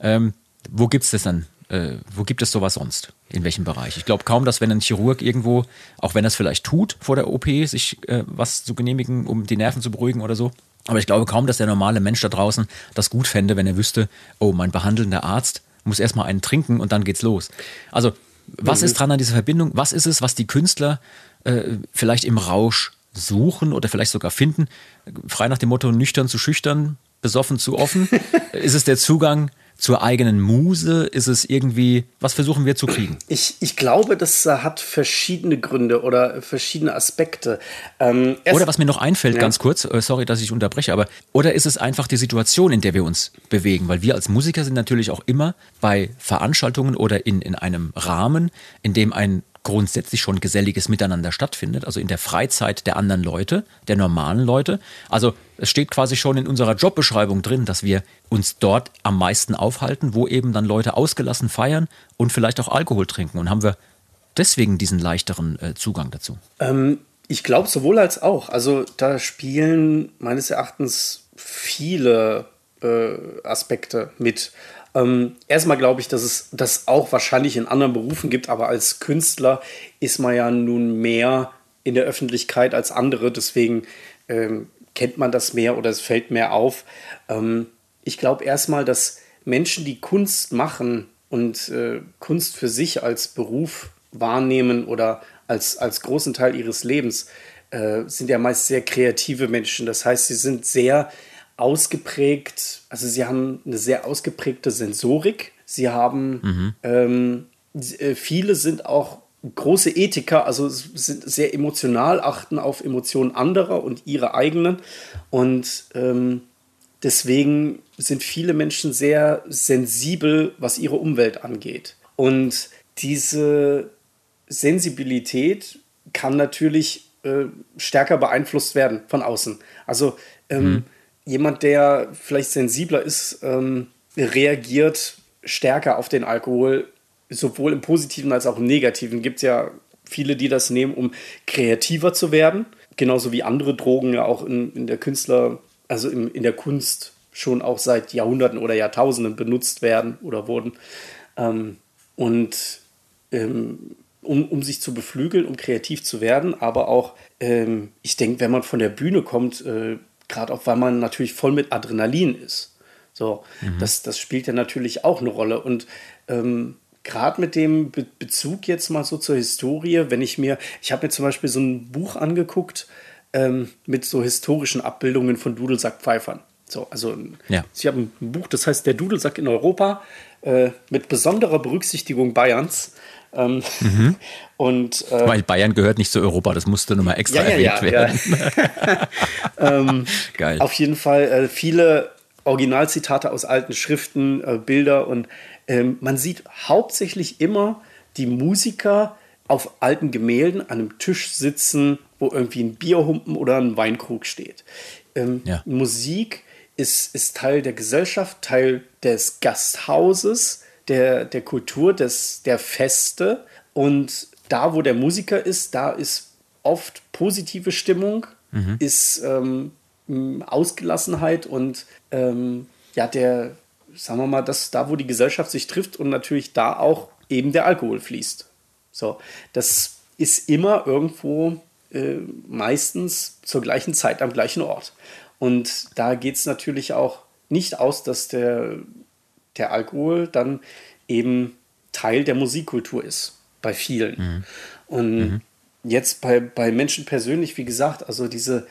ähm, wo gibt's das dann Äh, wo gibt es sowas sonst? In welchem Bereich? Ich glaube kaum, dass wenn ein Chirurg irgendwo, auch wenn er es vielleicht tut vor der OP, sich äh, was zu genehmigen, um die Nerven zu beruhigen oder so. Aber ich glaube kaum, dass der normale Mensch da draußen das gut fände, wenn er wüsste, oh, mein behandelnder Arzt muss erstmal einen trinken und dann geht's los. Also, was mhm. ist dran an dieser Verbindung? Was ist es, was die Künstler äh, vielleicht im Rausch suchen oder vielleicht sogar finden? Frei nach dem Motto, nüchtern zu schüchtern, besoffen zu offen? ist es der Zugang zur eigenen Muse? Ist es irgendwie, was versuchen wir zu kriegen? Ich, ich glaube, das hat verschiedene Gründe oder verschiedene Aspekte. Ähm, oder was mir noch einfällt, ja. ganz kurz, äh, sorry, dass ich unterbreche, aber oder ist es einfach die Situation, in der wir uns bewegen? Weil wir als Musiker sind natürlich auch immer bei Veranstaltungen oder in, in einem Rahmen, in dem ein grundsätzlich schon geselliges Miteinander stattfindet, also in der Freizeit der anderen Leute, der normalen Leute. Also es steht quasi schon in unserer Jobbeschreibung drin, dass wir uns dort am meisten aufhalten, wo eben dann Leute ausgelassen feiern und vielleicht auch Alkohol trinken. Und haben wir deswegen diesen leichteren äh, Zugang dazu? Ähm, ich glaube sowohl als auch. Also da spielen meines Erachtens viele äh, Aspekte mit. Ähm, erstmal glaube ich, dass es das auch wahrscheinlich in anderen Berufen gibt, aber als Künstler ist man ja nun mehr in der Öffentlichkeit als andere, deswegen ähm, kennt man das mehr oder es fällt mehr auf. Ähm, ich glaube erstmal, dass Menschen, die Kunst machen und äh, Kunst für sich als Beruf wahrnehmen oder als, als großen Teil ihres Lebens, äh, sind ja meist sehr kreative Menschen. Das heißt, sie sind sehr ausgeprägt, also sie haben eine sehr ausgeprägte Sensorik. Sie haben, mhm. ähm, äh, viele sind auch große Ethiker, also sind sehr emotional, achten auf Emotionen anderer und ihre eigenen. Und ähm, deswegen sind viele Menschen sehr sensibel, was ihre Umwelt angeht. Und diese Sensibilität kann natürlich äh, stärker beeinflusst werden von außen. Also ähm, mhm jemand, der vielleicht sensibler ist, ähm, reagiert stärker auf den Alkohol, sowohl im Positiven als auch im Negativen. Gibt es ja viele, die das nehmen, um kreativer zu werden. Genauso wie andere Drogen ja auch in, in der Künstler, also im, in der Kunst schon auch seit Jahrhunderten oder Jahrtausenden benutzt werden oder wurden. Ähm, und ähm, um, um sich zu beflügeln, um kreativ zu werden, aber auch, ähm, ich denke, wenn man von der Bühne kommt, äh, Gerade auch, weil man natürlich voll mit Adrenalin ist. So, mhm. das, das spielt ja natürlich auch eine Rolle. Und ähm, gerade mit dem Be Bezug jetzt mal so zur Historie, wenn ich mir, ich habe mir zum Beispiel so ein Buch angeguckt ähm, mit so historischen Abbildungen von Dudelsackpfeifern. So, also ja. ich habe ein Buch, das heißt Der Dudelsack in Europa äh, mit besonderer Berücksichtigung Bayerns. Ähm, mhm. und, äh, Weil Bayern gehört nicht zu Europa, das musste nochmal extra ja, ja, erwähnt werden. ähm, Geil. Auf jeden Fall äh, viele Originalzitate aus alten Schriften, äh, Bilder und ähm, man sieht hauptsächlich immer die Musiker auf alten Gemälden an einem Tisch sitzen, wo irgendwie ein Bierhumpen oder ein Weinkrug steht. Ähm, ja. Musik ist, ist Teil der Gesellschaft, Teil des Gasthauses der, der Kultur, des, der Feste. Und da, wo der Musiker ist, da ist oft positive Stimmung, mhm. ist ähm, Ausgelassenheit und ähm, ja, der, sagen wir mal, das da, wo die Gesellschaft sich trifft und natürlich da auch eben der Alkohol fließt. So, das ist immer irgendwo äh, meistens zur gleichen Zeit am gleichen Ort. Und da geht es natürlich auch nicht aus, dass der der Alkohol dann eben Teil der Musikkultur ist, bei vielen. Mhm. Und mhm. jetzt bei, bei Menschen persönlich, wie gesagt, also diese,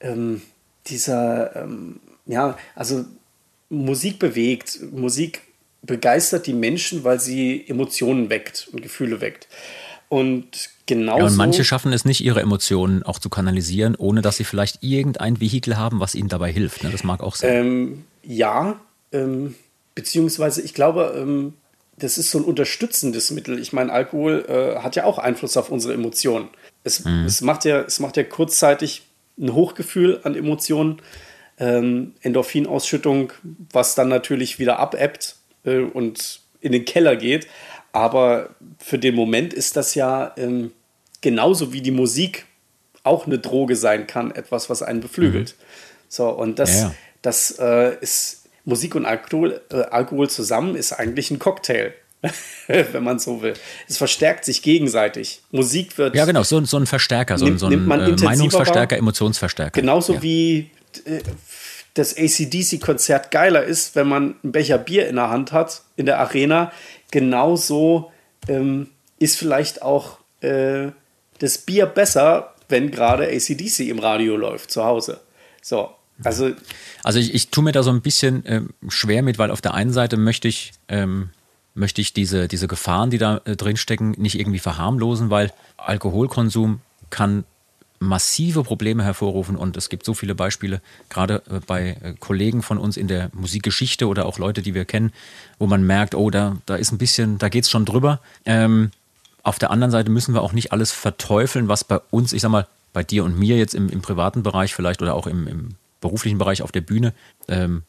ähm, dieser, ähm, ja, also Musik bewegt, Musik begeistert die Menschen, weil sie Emotionen weckt und Gefühle weckt. Und genauso. Ja, und manche schaffen es nicht, ihre Emotionen auch zu kanalisieren, ohne dass sie vielleicht irgendein Vehikel haben, was ihnen dabei hilft. Ne? Das mag auch sein. Ähm, ja, ähm, Beziehungsweise, ich glaube, ähm, das ist so ein unterstützendes Mittel. Ich meine, Alkohol äh, hat ja auch Einfluss auf unsere Emotionen. Es, mhm. es, macht ja, es macht ja kurzzeitig ein Hochgefühl an Emotionen, ähm, Endorphinausschüttung, was dann natürlich wieder abebbt äh, und in den Keller geht. Aber für den Moment ist das ja ähm, genauso wie die Musik auch eine Droge sein kann, etwas, was einen beflügelt. Mhm. So, und das, ja, ja. das äh, ist Musik und Alkohol, äh, Alkohol zusammen ist eigentlich ein Cocktail. wenn man so will. Es verstärkt sich gegenseitig. Musik wird. Ja, genau, so, so ein Verstärker, so, nimmt, so ein äh, Meinungsverstärker, Emotionsverstärker. Genauso ja. wie das ACDC-Konzert geiler ist, wenn man einen Becher Bier in der Hand hat in der Arena. Genauso ähm, ist vielleicht auch äh, das Bier besser, wenn gerade ACDC im Radio läuft zu Hause. So, also. Also ich, ich tue mir da so ein bisschen äh, schwer mit, weil auf der einen Seite möchte ich, ähm, möchte ich diese, diese Gefahren, die da äh, drinstecken, nicht irgendwie verharmlosen, weil Alkoholkonsum kann massive Probleme hervorrufen und es gibt so viele Beispiele, gerade äh, bei äh, Kollegen von uns in der Musikgeschichte oder auch Leute, die wir kennen, wo man merkt, oh, da, da ist ein bisschen, da geht es schon drüber. Ähm, auf der anderen Seite müssen wir auch nicht alles verteufeln, was bei uns, ich sag mal, bei dir und mir jetzt im, im privaten Bereich vielleicht oder auch im, im beruflichen Bereich auf der Bühne ähm,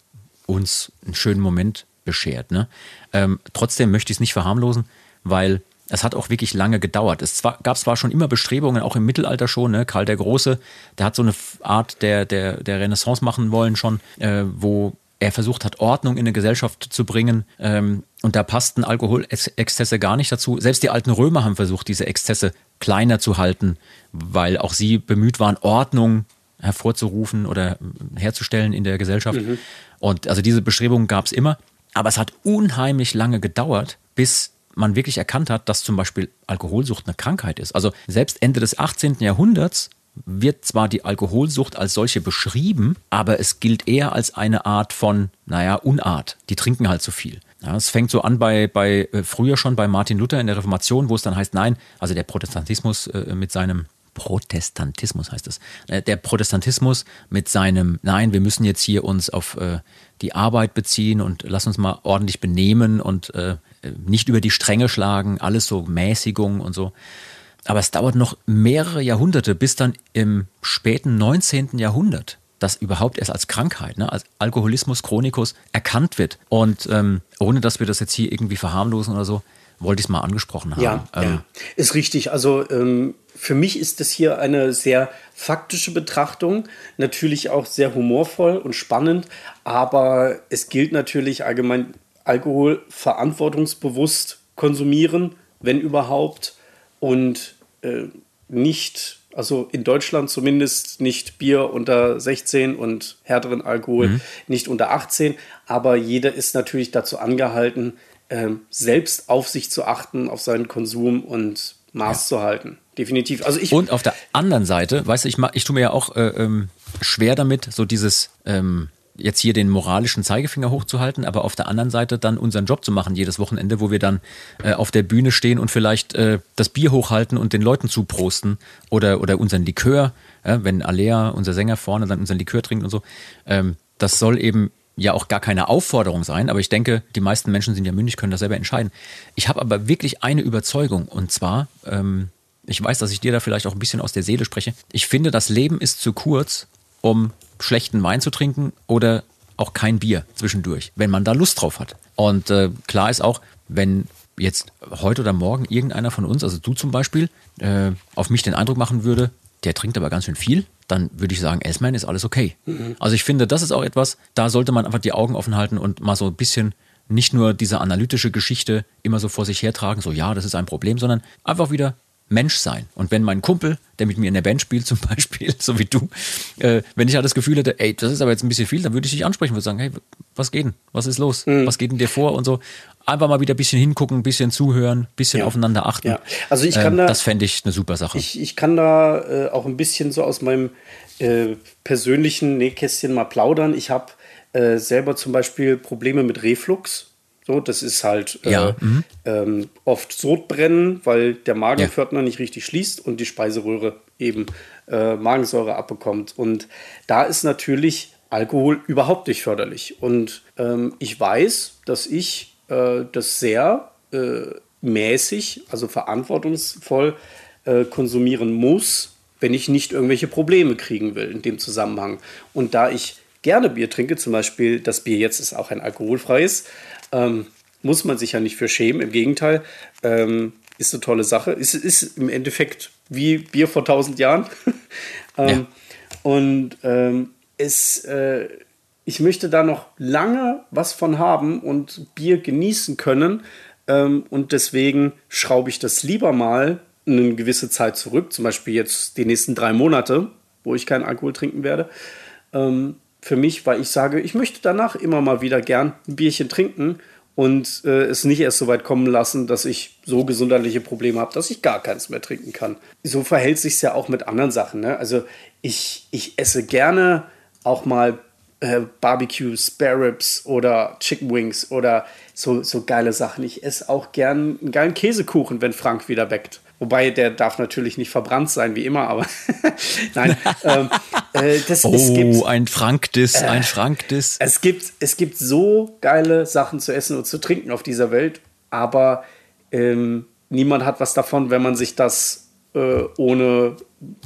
uns einen schönen Moment beschert. Ne? Ähm, trotzdem möchte ich es nicht verharmlosen, weil es hat auch wirklich lange gedauert. Es zwar, gab zwar schon immer Bestrebungen, auch im Mittelalter schon, ne? Karl der Große, der hat so eine Art der, der, der Renaissance machen wollen schon, äh, wo er versucht hat, Ordnung in eine Gesellschaft zu bringen. Ähm, und da passten Alkoholexzesse gar nicht dazu. Selbst die alten Römer haben versucht, diese Exzesse kleiner zu halten, weil auch sie bemüht waren, Ordnung hervorzurufen oder herzustellen in der Gesellschaft. Mhm. Und also diese Bestrebungen gab es immer. Aber es hat unheimlich lange gedauert, bis man wirklich erkannt hat, dass zum Beispiel Alkoholsucht eine Krankheit ist. Also selbst Ende des 18. Jahrhunderts wird zwar die Alkoholsucht als solche beschrieben, aber es gilt eher als eine Art von, naja, Unart. Die trinken halt zu viel. Ja, es fängt so an bei, bei äh, früher schon bei Martin Luther in der Reformation, wo es dann heißt, nein, also der Protestantismus äh, mit seinem Protestantismus heißt es. Äh, der Protestantismus mit seinem, nein, wir müssen jetzt hier uns auf äh, die Arbeit beziehen und lass uns mal ordentlich benehmen und äh, nicht über die Stränge schlagen, alles so Mäßigung und so. Aber es dauert noch mehrere Jahrhunderte, bis dann im späten 19. Jahrhundert das überhaupt erst als Krankheit, ne, als Alkoholismus chronicus erkannt wird. Und ähm, ohne dass wir das jetzt hier irgendwie verharmlosen oder so, wollte ich es mal angesprochen haben. Ja, ähm, ja. ist richtig. Also ähm, für mich ist das hier eine sehr faktische Betrachtung, natürlich auch sehr humorvoll und spannend, aber es gilt natürlich allgemein Alkohol verantwortungsbewusst konsumieren, wenn überhaupt, und äh, nicht, also in Deutschland zumindest nicht Bier unter 16 und härteren Alkohol mhm. nicht unter 18, aber jeder ist natürlich dazu angehalten, ähm, selbst auf sich zu achten, auf seinen Konsum und Maß ja. zu halten. Definitiv. Also ich und auf der anderen Seite, weißt du, ich, ich tue mir ja auch äh, ähm, schwer damit, so dieses ähm, jetzt hier den moralischen Zeigefinger hochzuhalten, aber auf der anderen Seite dann unseren Job zu machen jedes Wochenende, wo wir dann äh, auf der Bühne stehen und vielleicht äh, das Bier hochhalten und den Leuten zuprosten oder, oder unseren Likör, äh, wenn Alea, unser Sänger vorne, dann unseren Likör trinkt und so. Ähm, das soll eben ja auch gar keine Aufforderung sein, aber ich denke, die meisten Menschen sind ja mündig, können das selber entscheiden. Ich habe aber wirklich eine Überzeugung und zwar, ähm, ich weiß, dass ich dir da vielleicht auch ein bisschen aus der Seele spreche. Ich finde, das Leben ist zu kurz, um schlechten Wein zu trinken oder auch kein Bier zwischendurch, wenn man da Lust drauf hat. Und äh, klar ist auch, wenn jetzt heute oder morgen irgendeiner von uns, also du zum Beispiel, äh, auf mich den Eindruck machen würde, der trinkt aber ganz schön viel, dann würde ich sagen, Elsman ist alles okay. Mhm. Also ich finde, das ist auch etwas, da sollte man einfach die Augen offen halten und mal so ein bisschen nicht nur diese analytische Geschichte immer so vor sich hertragen, so ja, das ist ein Problem, sondern einfach wieder Mensch sein. Und wenn mein Kumpel, der mit mir in der Band spielt zum Beispiel, so wie du, äh, wenn ich halt das Gefühl hätte, ey, das ist aber jetzt ein bisschen viel, dann würde ich dich ansprechen und sagen, hey, was geht denn? Was ist los? Mhm. Was geht denn dir vor? Und so. Einfach mal wieder ein bisschen hingucken, ein bisschen zuhören, ein bisschen ja. aufeinander achten. Ja. Also ich kann ähm, da, das fände ich eine super Sache. Ich, ich kann da äh, auch ein bisschen so aus meinem äh, persönlichen Nähkästchen mal plaudern. Ich habe äh, selber zum Beispiel Probleme mit Reflux. So, das ist halt äh, ja, mhm. ähm, oft Sodbrennen, weil der Magenpförtner ja. nicht richtig schließt und die Speiseröhre eben äh, Magensäure abbekommt. Und da ist natürlich Alkohol überhaupt nicht förderlich. Und ähm, ich weiß, dass ich äh, das sehr äh, mäßig, also verantwortungsvoll äh, konsumieren muss, wenn ich nicht irgendwelche Probleme kriegen will in dem Zusammenhang. Und da ich gerne Bier trinke, zum Beispiel das Bier jetzt ist auch ein alkoholfreies, ähm, muss man sich ja nicht für schämen. Im Gegenteil, ähm, ist eine tolle Sache. Es ist, ist im Endeffekt wie Bier vor tausend Jahren. ähm, ja. Und ähm, es, äh, ich möchte da noch lange was von haben und Bier genießen können, Ähm, und deswegen schraube ich das lieber mal eine gewisse Zeit zurück, zum Beispiel jetzt die nächsten drei Monate, wo ich keinen Alkohol trinken werde. Ähm, für mich, weil ich sage, ich möchte danach immer mal wieder gern ein Bierchen trinken und äh, es nicht erst so weit kommen lassen, dass ich so gesundheitliche Probleme habe, dass ich gar keins mehr trinken kann. So verhält sich ja auch mit anderen Sachen. Ne? Also ich, ich esse gerne auch mal äh, Barbecue, Spare Ribs oder Chicken Wings oder so, so geile Sachen. Ich esse auch gern einen geilen Käsekuchen, wenn Frank wieder weckt. Wobei der darf natürlich nicht verbrannt sein, wie immer, aber nein. ähm, äh, das, oh, gibt, ein Frankdiss, äh, ein Frankdiss. Es gibt, es gibt so geile Sachen zu essen und zu trinken auf dieser Welt, aber ähm, niemand hat was davon, wenn man sich das äh, ohne,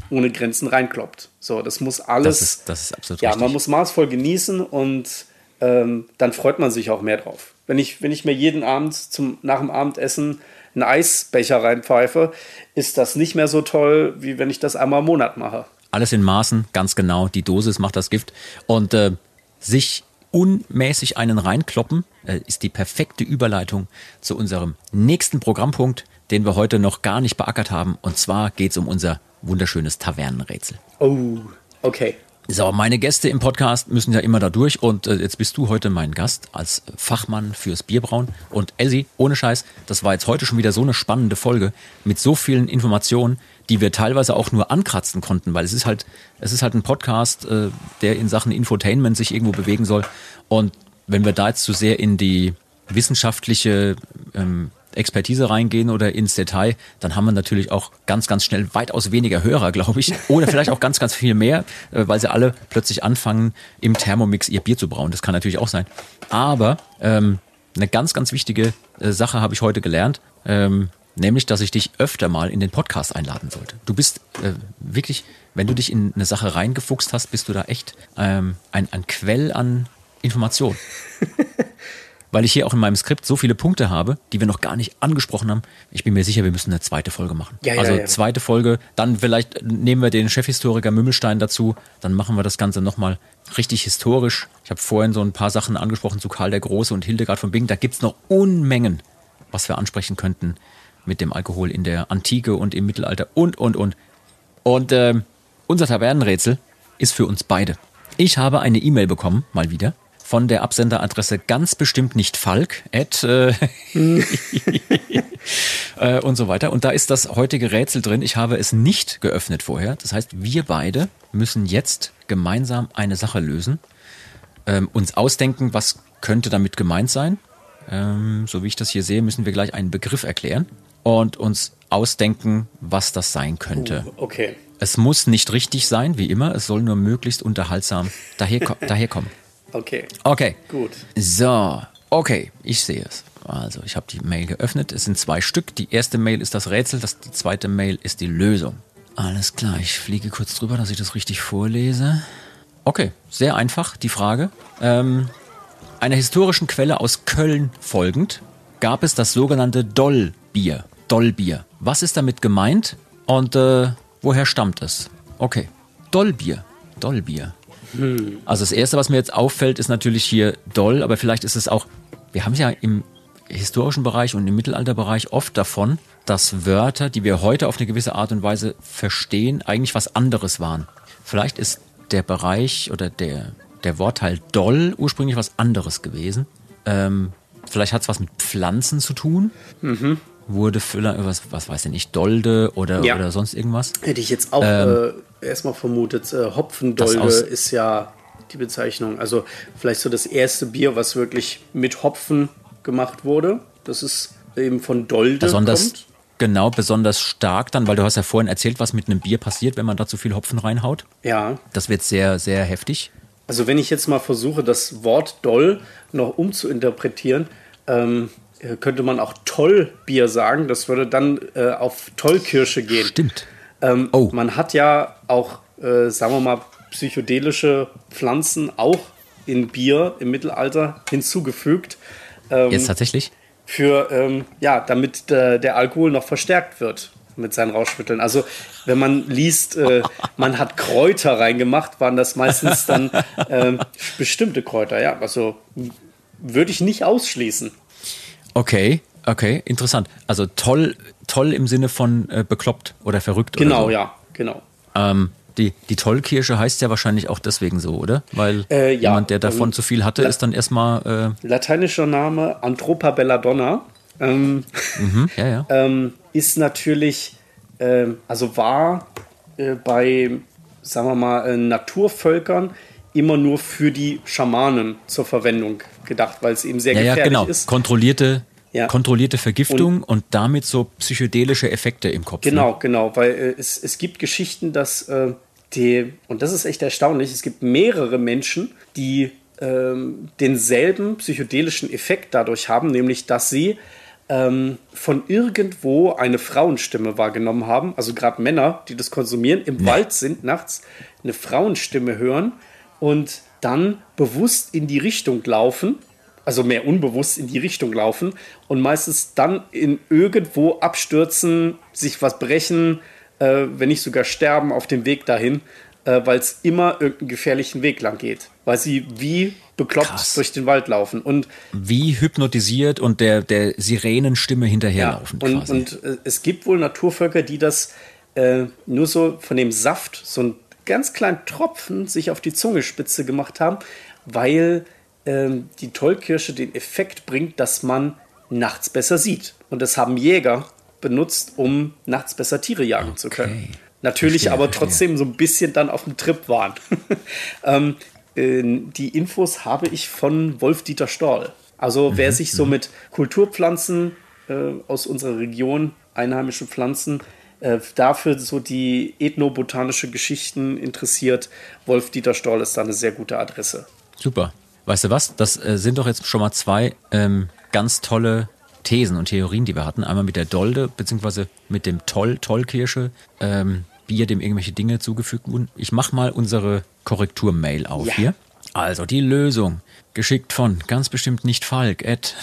ohne Grenzen reinkloppt. So, das muss alles. Das ist, das ist absolut Ja, richtig. man muss maßvoll genießen und ähm, dann freut man sich auch mehr drauf. Wenn ich, wenn ich mir jeden Abend zum, nach dem Abendessen einen Eisbecher reinpfeife, ist das nicht mehr so toll, wie wenn ich das einmal im Monat mache. Alles in Maßen, ganz genau. Die Dosis macht das Gift. Und äh, sich unmäßig einen reinkloppen, äh, ist die perfekte Überleitung zu unserem nächsten Programmpunkt, den wir heute noch gar nicht beackert haben. Und zwar geht es um unser wunderschönes Tavernenrätsel. Oh, okay. So, meine Gäste im Podcast müssen ja immer da durch und äh, jetzt bist du heute mein Gast als Fachmann fürs Bierbrauen. Und Elsie, ohne Scheiß, das war jetzt heute schon wieder so eine spannende Folge mit so vielen Informationen, die wir teilweise auch nur ankratzen konnten, weil es ist halt, es ist halt ein Podcast, äh, der in Sachen Infotainment sich irgendwo bewegen soll. Und wenn wir da jetzt zu sehr in die wissenschaftliche ähm, Expertise reingehen oder ins Detail, dann haben wir natürlich auch ganz, ganz schnell weitaus weniger Hörer, glaube ich. Oder vielleicht auch ganz, ganz viel mehr, äh, weil sie alle plötzlich anfangen, im Thermomix ihr Bier zu brauen. Das kann natürlich auch sein. Aber ähm, eine ganz, ganz wichtige äh, Sache habe ich heute gelernt. Ähm, nämlich, dass ich dich öfter mal in den Podcast einladen sollte. Du bist äh, wirklich, wenn du dich in eine Sache reingefuchst hast, bist du da echt ähm, ein, ein Quell an Information. weil ich hier auch in meinem Skript so viele Punkte habe, die wir noch gar nicht angesprochen haben. Ich bin mir sicher, wir müssen eine zweite Folge machen. Ja, ja, also ja. zweite Folge, dann vielleicht nehmen wir den Chefhistoriker Mümmelstein dazu, dann machen wir das Ganze nochmal richtig historisch. Ich habe vorhin so ein paar Sachen angesprochen zu Karl der Große und Hildegard von Bingen. Da gibt's noch Unmengen, was wir ansprechen könnten mit dem Alkohol in der Antike und im Mittelalter und, und, und. Und äh, unser Tavernenrätsel ist für uns beide. Ich habe eine E-Mail bekommen, mal wieder, von der Absenderadresse ganz bestimmt nicht Falk, at, äh, äh, und so weiter. Und da ist das heutige Rätsel drin. Ich habe es nicht geöffnet vorher. Das heißt, wir beide müssen jetzt gemeinsam eine Sache lösen, ähm, uns ausdenken, was könnte damit gemeint sein. Ähm, so wie ich das hier sehe, müssen wir gleich einen Begriff erklären und uns ausdenken, was das sein könnte. Uh, okay. Es muss nicht richtig sein, wie immer. Es soll nur möglichst unterhaltsam daher, daherkommen. Okay. Okay. Gut. So, okay, ich sehe es. Also, ich habe die Mail geöffnet. Es sind zwei Stück. Die erste Mail ist das Rätsel, das, die zweite Mail ist die Lösung. Alles klar, ich fliege kurz drüber, dass ich das richtig vorlese. Okay, sehr einfach die Frage. Ähm, einer historischen Quelle aus Köln folgend gab es das sogenannte Dollbier. Dollbier. Was ist damit gemeint und äh, woher stammt es? Okay, Dollbier. Dollbier. Also das Erste, was mir jetzt auffällt, ist natürlich hier Doll, aber vielleicht ist es auch, wir haben es ja im historischen Bereich und im Mittelalterbereich oft davon, dass Wörter, die wir heute auf eine gewisse Art und Weise verstehen, eigentlich was anderes waren. Vielleicht ist der Bereich oder der, der Wortteil Doll ursprünglich was anderes gewesen. Ähm, vielleicht hat es was mit Pflanzen zu tun. Wurde vielleicht, was, was weiß ich nicht, Dolde oder, Ja. oder sonst irgendwas. Hätte ich jetzt auch äh, erstmal vermutet, äh, Hopfendolde Ähm. Ist ja die Bezeichnung. Also vielleicht so das erste Bier, was wirklich mit Hopfen gemacht wurde. Das ist eben von Dolde Besonders, kommt. genau, besonders stark dann, weil du hast ja vorhin erzählt, was mit einem Bier passiert, wenn man da zu viel Hopfen reinhaut. Ja. Das wird sehr, sehr heftig. Also wenn ich jetzt mal versuche, das Wort Doll noch umzuinterpretieren, ähm, äh, könnte man auch Tollbier sagen. Das würde dann äh, auf Tollkirsche gehen. Stimmt. Ähm, Oh. Man hat ja auch, äh, sagen wir mal, psychedelische Pflanzen auch in Bier im Mittelalter hinzugefügt. Ähm, Jetzt tatsächlich. für, ähm, ja, damit der, der Alkohol noch verstärkt wird mit seinen Rauschmitteln. Also wenn man liest, äh, man hat Kräuter reingemacht, waren das meistens dann ähm, bestimmte Kräuter, ja. Also würde ich nicht ausschließen. Okay. Okay, interessant. Also toll, toll im Sinne von äh, bekloppt oder verrückt. Genau, oder so. ja, genau. Ähm, die, die Tollkirsche heißt ja wahrscheinlich auch deswegen so, oder? Weil Äh, ja, jemand, der davon ähm, zu viel hatte, la- ist dann erstmal, Lateinischer Name Anthropa belladonna. Ähm, äh, hm, ja, ja. ähm, ist natürlich, ähm, also war äh, bei, sagen wir mal, äh, Naturvölkern immer nur für die Schamanen zur Verwendung gedacht, weil es eben sehr Ja, ja, gefährlich genau. ist. Kontrollierte, Ja. kontrollierte Vergiftung und, damit so psychedelische Effekte im Kopf. Genau, Ne? genau, weil äh, es, es gibt Geschichten, dass äh, die, und das ist echt erstaunlich, es gibt mehrere Menschen, die ähm, denselben psychedelischen Effekt dadurch haben, nämlich dass sie ähm, von irgendwo eine Frauenstimme wahrgenommen haben, also gerade Männer, die das konsumieren, im Wald sind nachts, eine Frauenstimme hören und dann bewusst in die Richtung laufen, also mehr unbewusst in die Richtung laufen und meistens dann in irgendwo abstürzen, sich was brechen, äh, wenn nicht sogar sterben auf dem Weg dahin, äh, weil es immer irgendeinen gefährlichen Weg lang geht, weil sie wie bekloppt Krass. durch den Wald laufen und Wie hypnotisiert und der, der Sirenenstimme hinterherlaufen und, quasi. und äh, es gibt wohl Naturvölker, die das äh, nur so von dem Saft, so einen ganz kleinen Tropfen, sich auf die Zungenspitze gemacht haben, weil ähm, die Tollkirsche den Effekt bringt, dass man nachts besser sieht. Und das haben Jäger benutzt, um nachts besser Tiere jagen zu können. Okay. Natürlich Verstehe, aber verstehe. trotzdem so ein bisschen dann auf dem Trip waren. ähm, äh, die Infos habe ich von Wolf-Dieter Storl. Also Mhm, wer sich so mit Kulturpflanzen äh, aus unserer Region, einheimischen Pflanzen, äh, dafür so die ethnobotanische Geschichten interessiert, Wolf-Dieter Storl ist da eine sehr gute Adresse. Super. Weißt du was? Das äh, sind doch jetzt schon mal zwei ähm, ganz tolle Thesen und Theorien, die wir hatten. Einmal mit der Dolde, beziehungsweise mit dem Toll, Tollkirsche, ähm, Bier, dem irgendwelche Dinge zugefügt wurden. Ich mach mal unsere Korrektur-Mail auf Ja. hier. Also die Lösung, geschickt von ganz bestimmt nicht Falk, at,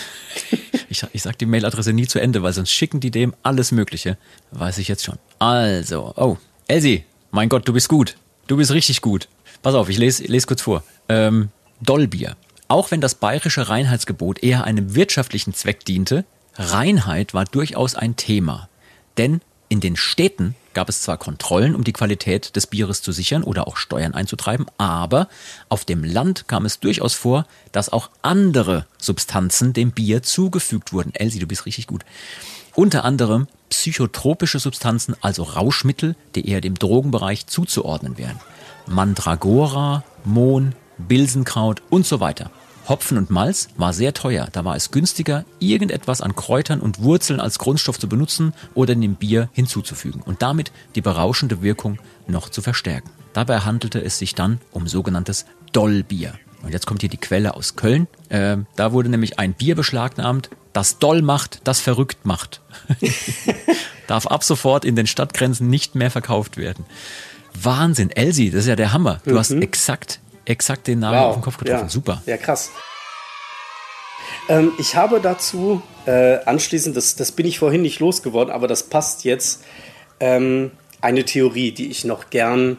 ich, ich sag die Mailadresse nie zu Ende, weil sonst schicken die dem alles Mögliche. Weiß ich jetzt schon. Also, oh, Elsie, mein Gott, du bist gut. Du bist richtig gut. Pass auf, ich lese, lese kurz vor. Ähm, Dollbier. Auch wenn das bayerische Reinheitsgebot eher einem wirtschaftlichen Zweck diente, Reinheit war durchaus ein Thema. Denn in den Städten gab es zwar Kontrollen, um die Qualität des Bieres zu sichern oder auch Steuern einzutreiben, aber auf dem Land kam es durchaus vor, dass auch andere Substanzen dem Bier zugefügt wurden. Elsie, du bist richtig gut. Unter anderem psychotropische Substanzen, also Rauschmittel, die eher dem Drogenbereich zuzuordnen wären. Mandragora, Mohn, Bilsenkraut und so weiter. Hopfen und Malz war sehr teuer, da war es günstiger, irgendetwas an Kräutern und Wurzeln als Grundstoff zu benutzen oder in dem Bier hinzuzufügen und damit die berauschende Wirkung noch zu verstärken. Dabei handelte es sich dann um sogenanntes Dollbier. Und jetzt kommt hier die Quelle aus Köln. Ähm, da wurde nämlich ein Bier beschlagnahmt, das Doll macht, das verrückt macht. Darf ab sofort in den Stadtgrenzen nicht mehr verkauft werden. Wahnsinn, Elsie, das ist ja der Hammer. Du hast exakt, exakt den Nagel auf den Kopf getroffen. ja. Super. Ja, krass. Ähm, ich habe dazu äh, anschließend, das, das bin ich vorhin nicht losgeworden, aber das passt jetzt, ähm, eine Theorie, die ich noch gern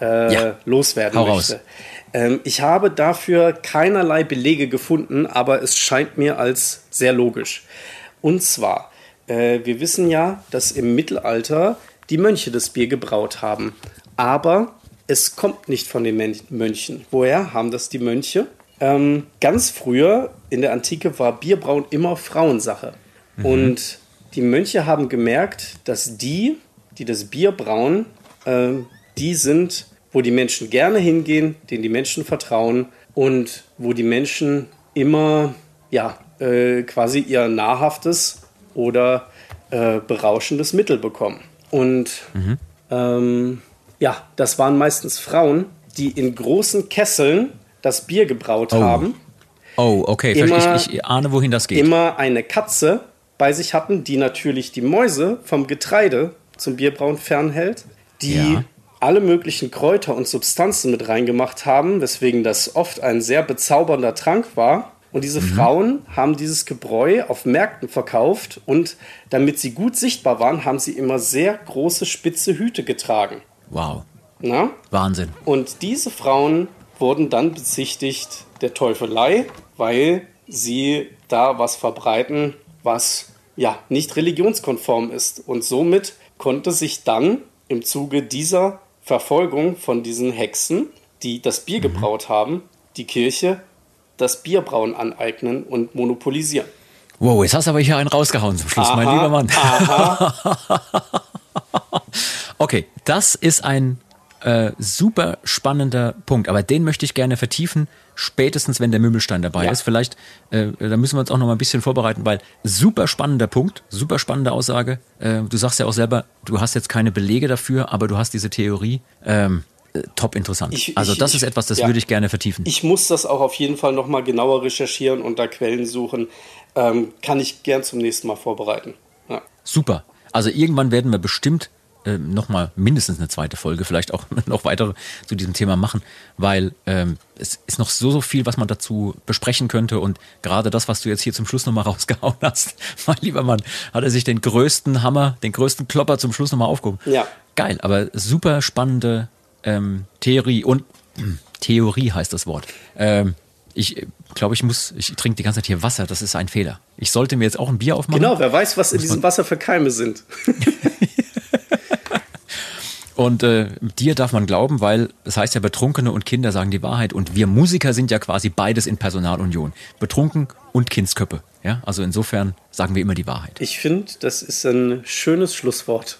äh, Ja. loswerden Hau möchte. Ähm, ich habe dafür keinerlei Belege gefunden, aber es scheint mir als sehr logisch. Und zwar, äh, wir wissen ja, dass im Mittelalter die Mönche das Bier gebraut haben. Aber es kommt nicht von den Mönchen. Woher haben das die Mönche? Ähm, ganz früher in der Antike war Bierbrauen immer Frauensache. Und die Mönche haben gemerkt, dass die, die das Bier brauen, ähm, die sind, wo die Menschen gerne hingehen, denen die Menschen vertrauen und wo die Menschen immer ja, äh, quasi ihr nahrhaftes oder äh, berauschendes Mittel bekommen. Und ähm, ja, das waren meistens Frauen, die in großen Kesseln das Bier gebraut haben, Oh, okay. Immer- ich, ich ahne, wohin das geht. immer eine Katze bei sich hatten, die natürlich die Mäuse vom Getreide zum Bierbrauen fernhält, die Ja. alle möglichen Kräuter und Substanzen mit reingemacht haben, weswegen das oft ein sehr bezaubernder Trank war. Und diese Frauen haben dieses Gebräu auf Märkten verkauft und damit sie gut sichtbar waren, haben sie immer sehr große spitze Hüte getragen. Wow. Na? Wahnsinn. Und diese Frauen wurden dann bezichtigt der Teufelei, weil sie da was verbreiten, was ja, nicht religionskonform ist. Und somit konnte sich dann im Zuge dieser Verfolgung von diesen Hexen, die das Bier gebraut haben, die Kirche das Bierbrauen aneignen und monopolisieren. Wow, jetzt hast du aber hier einen rausgehauen zum Schluss, mein Aha, lieber Mann. Aha. Okay, das ist ein äh, super spannender Punkt, aber den möchte ich gerne vertiefen, spätestens wenn der Mümmelstein dabei Ja. ist. Vielleicht, äh, da müssen wir uns auch noch mal ein bisschen vorbereiten, weil super spannender Punkt, super spannende Aussage. Äh, du sagst ja auch selber, du hast jetzt keine Belege dafür, aber du hast diese Theorie. Ähm, äh, top interessant. Ich- also ich- das ich- ist etwas, das ja. würde ich gerne vertiefen. Ich muss das auch auf jeden Fall nochmal genauer recherchieren und da Quellen suchen. Ähm, kann ich gern zum nächsten Mal vorbereiten. Ja. Super. Also irgendwann werden wir bestimmt ähm, nochmal mindestens eine zweite Folge, vielleicht auch noch weitere zu diesem Thema machen, weil ähm, es ist noch so, so viel, was man dazu besprechen könnte und gerade das, was du jetzt hier zum Schluss nochmal rausgehauen hast, mein lieber Mann, hat er sich den größten Hammer, den größten Klopper zum Schluss nochmal aufgehoben. Ja. Geil, aber super spannende ähm, Theorie und hm, Theorie heißt das Wort. Ähm, ich äh, glaube, ich muss, ich trinke die ganze Zeit hier Wasser, das ist ein Fehler. Ich sollte mir jetzt auch ein Bier aufmachen. Genau, wer weiß, was in diesem Wasser für Keime sind. Und äh, dir darf man glauben, weil es heißt ja, Betrunkene und Kinder sagen die Wahrheit. Und wir Musiker sind ja quasi beides in Personalunion. Betrunken und Kindsköppe. Ja? Also insofern sagen wir immer die Wahrheit. Ich finde, das ist ein schönes Schlusswort.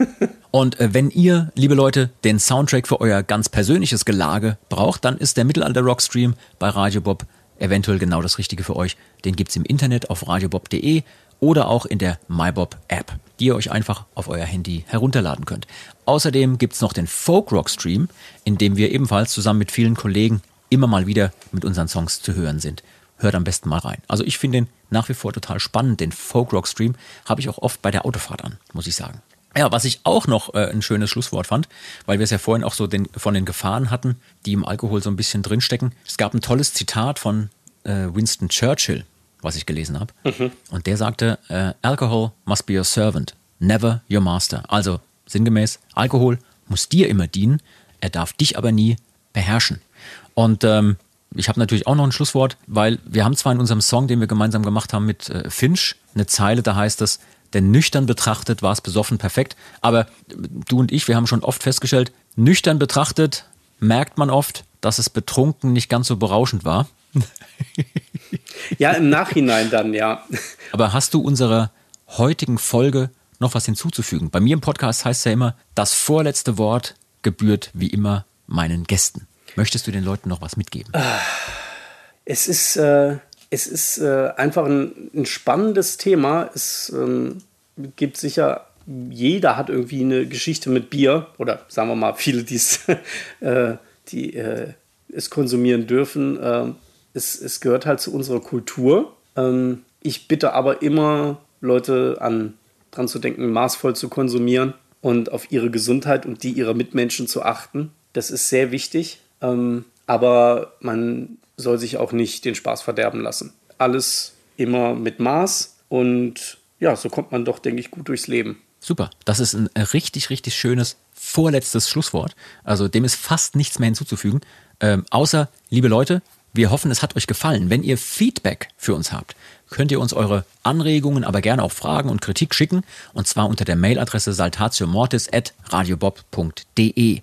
Und äh, wenn ihr, liebe Leute, den Soundtrack für euer ganz persönliches Gelage braucht, dann ist der Mittelalter-Rockstream bei Radio Bob eventuell genau das Richtige für euch. Den gibt's im Internet auf radiobob.de oder auch in der MyBob-App, die ihr euch einfach auf euer Handy herunterladen könnt. Außerdem gibt's noch den Folk-Rock-Stream, in dem wir ebenfalls zusammen mit vielen Kollegen immer mal wieder mit unseren Songs zu hören sind. Hört am besten mal rein. Also ich finde den nach wie vor total spannend, den Folk-Rock-Stream habe ich auch oft bei der Autofahrt an, muss ich sagen. Ja, was ich auch noch äh, ein schönes Schlusswort fand, weil wir es ja vorhin auch so den, von den Gefahren hatten, die im Alkohol so ein bisschen drinstecken. Es gab ein tolles Zitat von äh, Winston Churchill, was ich gelesen habe. Und der sagte, äh, Alcohol must be your servant, never your master. Also sinngemäß, Alkohol muss dir immer dienen, er darf dich aber nie beherrschen. Und ähm, ich habe natürlich auch noch ein Schlusswort, weil wir haben zwar in unserem Song, den wir gemeinsam gemacht haben mit äh, Finch, eine Zeile, da heißt es, denn nüchtern betrachtet war es besoffen perfekt. Aber du und ich, wir haben schon oft festgestellt, nüchtern betrachtet merkt man oft, dass es betrunken nicht ganz so berauschend war. Ja, im Nachhinein dann, ja. Aber hast du unserer heutigen Folge noch was hinzuzufügen? Bei mir im Podcast heißt es ja immer, das vorletzte Wort gebührt wie immer meinen Gästen. Möchtest du den Leuten noch was mitgeben? Es ist, äh, es ist äh, einfach ein, ein spannendes Thema. Es ähm, gibt sicher, jeder hat irgendwie eine Geschichte mit Bier oder sagen wir mal, viele, äh, die äh, es konsumieren dürfen. Es, es gehört halt zu unserer Kultur. Ähm, ich bitte aber immer Leute an, dran zu denken, maßvoll zu konsumieren und auf ihre Gesundheit und die ihrer Mitmenschen zu achten. Das ist sehr wichtig. Ähm, aber man soll sich auch nicht den Spaß verderben lassen. Alles immer mit Maß und ja, so kommt man doch, denke ich, gut durchs Leben. Super. Das ist ein richtig, richtig schönes vorletztes Schlusswort. Also dem ist fast nichts mehr hinzuzufügen. Ähm, außer, liebe Leute, wir hoffen, es hat euch gefallen. Wenn ihr Feedback für uns habt, könnt ihr uns eure Anregungen, aber gerne auch Fragen und Kritik schicken. Und zwar unter der Mailadresse saltatiomortis.radiobob.de.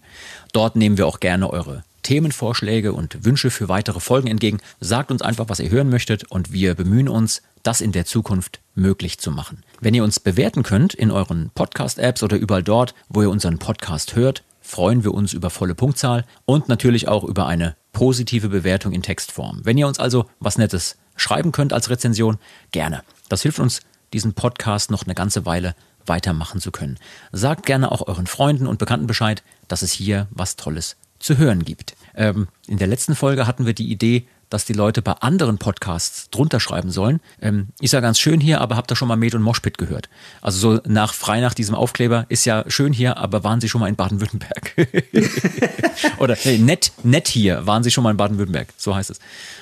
Dort nehmen wir auch gerne eure Themenvorschläge und Wünsche für weitere Folgen entgegen. Sagt uns einfach, was ihr hören möchtet und wir bemühen uns, das in der Zukunft möglich zu machen. Wenn ihr uns bewerten könnt in euren Podcast-Apps oder überall dort, wo ihr unseren Podcast hört, freuen wir uns über volle Punktzahl und natürlich auch über eine positive Bewertung in Textform. Wenn ihr uns also was Nettes schreiben könnt als Rezension, gerne. Das hilft uns, diesen Podcast noch eine ganze Weile weitermachen zu können. Sagt gerne auch euren Freunden und Bekannten Bescheid, dass es hier was Tolles zu hören gibt. Ähm, in der letzten Folge hatten wir die Idee, dass die Leute bei anderen Podcasts drunter schreiben sollen. Ähm, ist ja ganz schön hier, aber habt ihr schon mal Med und Moshpit gehört? Also so nach frei nach diesem Aufkleber ist ja schön hier, aber waren Sie schon mal in Baden-Württemberg? Oder nee, nett, nett hier, waren Sie schon mal in Baden-Württemberg? So heißt es.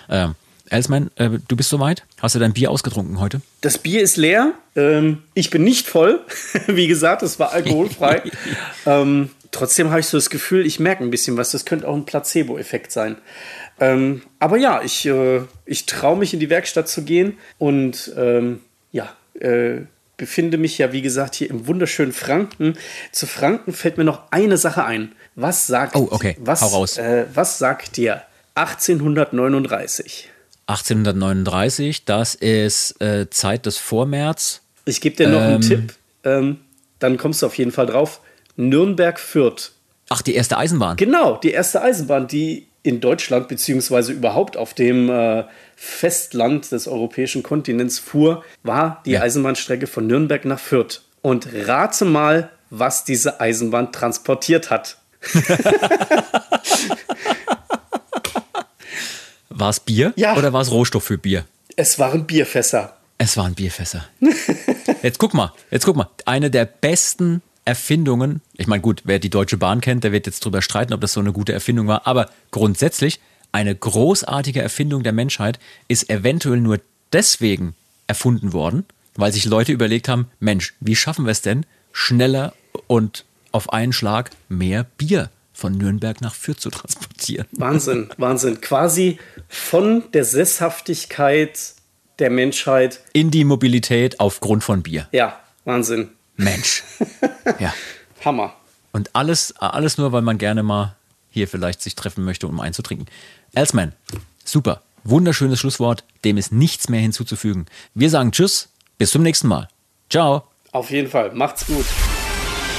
Ähm, Elsman, äh, du bist soweit? Hast du dein Bier ausgetrunken heute? Das Bier ist leer. Ähm, ich bin nicht voll. Wie gesagt, es war alkoholfrei. ähm, trotzdem habe ich so das Gefühl, ich merke ein bisschen was. Das könnte auch ein Placebo-Effekt sein. Ähm, aber ja, ich, äh, ich traue mich in die Werkstatt zu gehen und ähm, ja, äh, befinde mich ja, wie gesagt, hier im wunderschönen Franken. Zu Franken fällt mir noch eine Sache ein. Was sagt, Oh, okay. was. Äh, was sagt dir 1839? 1839, das ist äh, Zeit des Vormärz. Ich gebe dir noch einen Tipp, ähm, dann kommst du auf jeden Fall drauf. Nürnberg-Fürth. Ach, die erste Eisenbahn. Genau, die erste Eisenbahn, die in Deutschland beziehungsweise überhaupt auf dem äh, Festland des europäischen Kontinents fuhr, war die Ja. Eisenbahnstrecke von Nürnberg nach Fürth. Und rate mal, was diese Eisenbahn transportiert hat. War es Bier Ja. oder war es Rohstoff für Bier? Es waren Bierfässer. Es waren Bierfässer. Jetzt guck mal, jetzt guck mal. Eine der besten Erfindungen, ich meine, gut, wer die Deutsche Bahn kennt, der wird jetzt drüber streiten, ob das so eine gute Erfindung war, aber grundsätzlich eine großartige Erfindung der Menschheit ist eventuell nur deswegen erfunden worden, weil sich Leute überlegt haben, Mensch, wie schaffen wir es denn, schneller und auf einen Schlag mehr Bier von Nürnberg nach Fürth zu transportieren? Wahnsinn, Wahnsinn. Quasi von der Sesshaftigkeit der Menschheit. In die Mobilität aufgrund von Bier. Ja, Wahnsinn. Mensch. Ja. Hammer. Und alles, alles nur, weil man gerne mal hier vielleicht sich treffen möchte, um einzutrinken. Elsman, super. Wunderschönes Schlusswort. Dem ist nichts mehr hinzuzufügen. Wir sagen Tschüss. Bis zum nächsten Mal. Ciao. Auf jeden Fall. Macht's gut.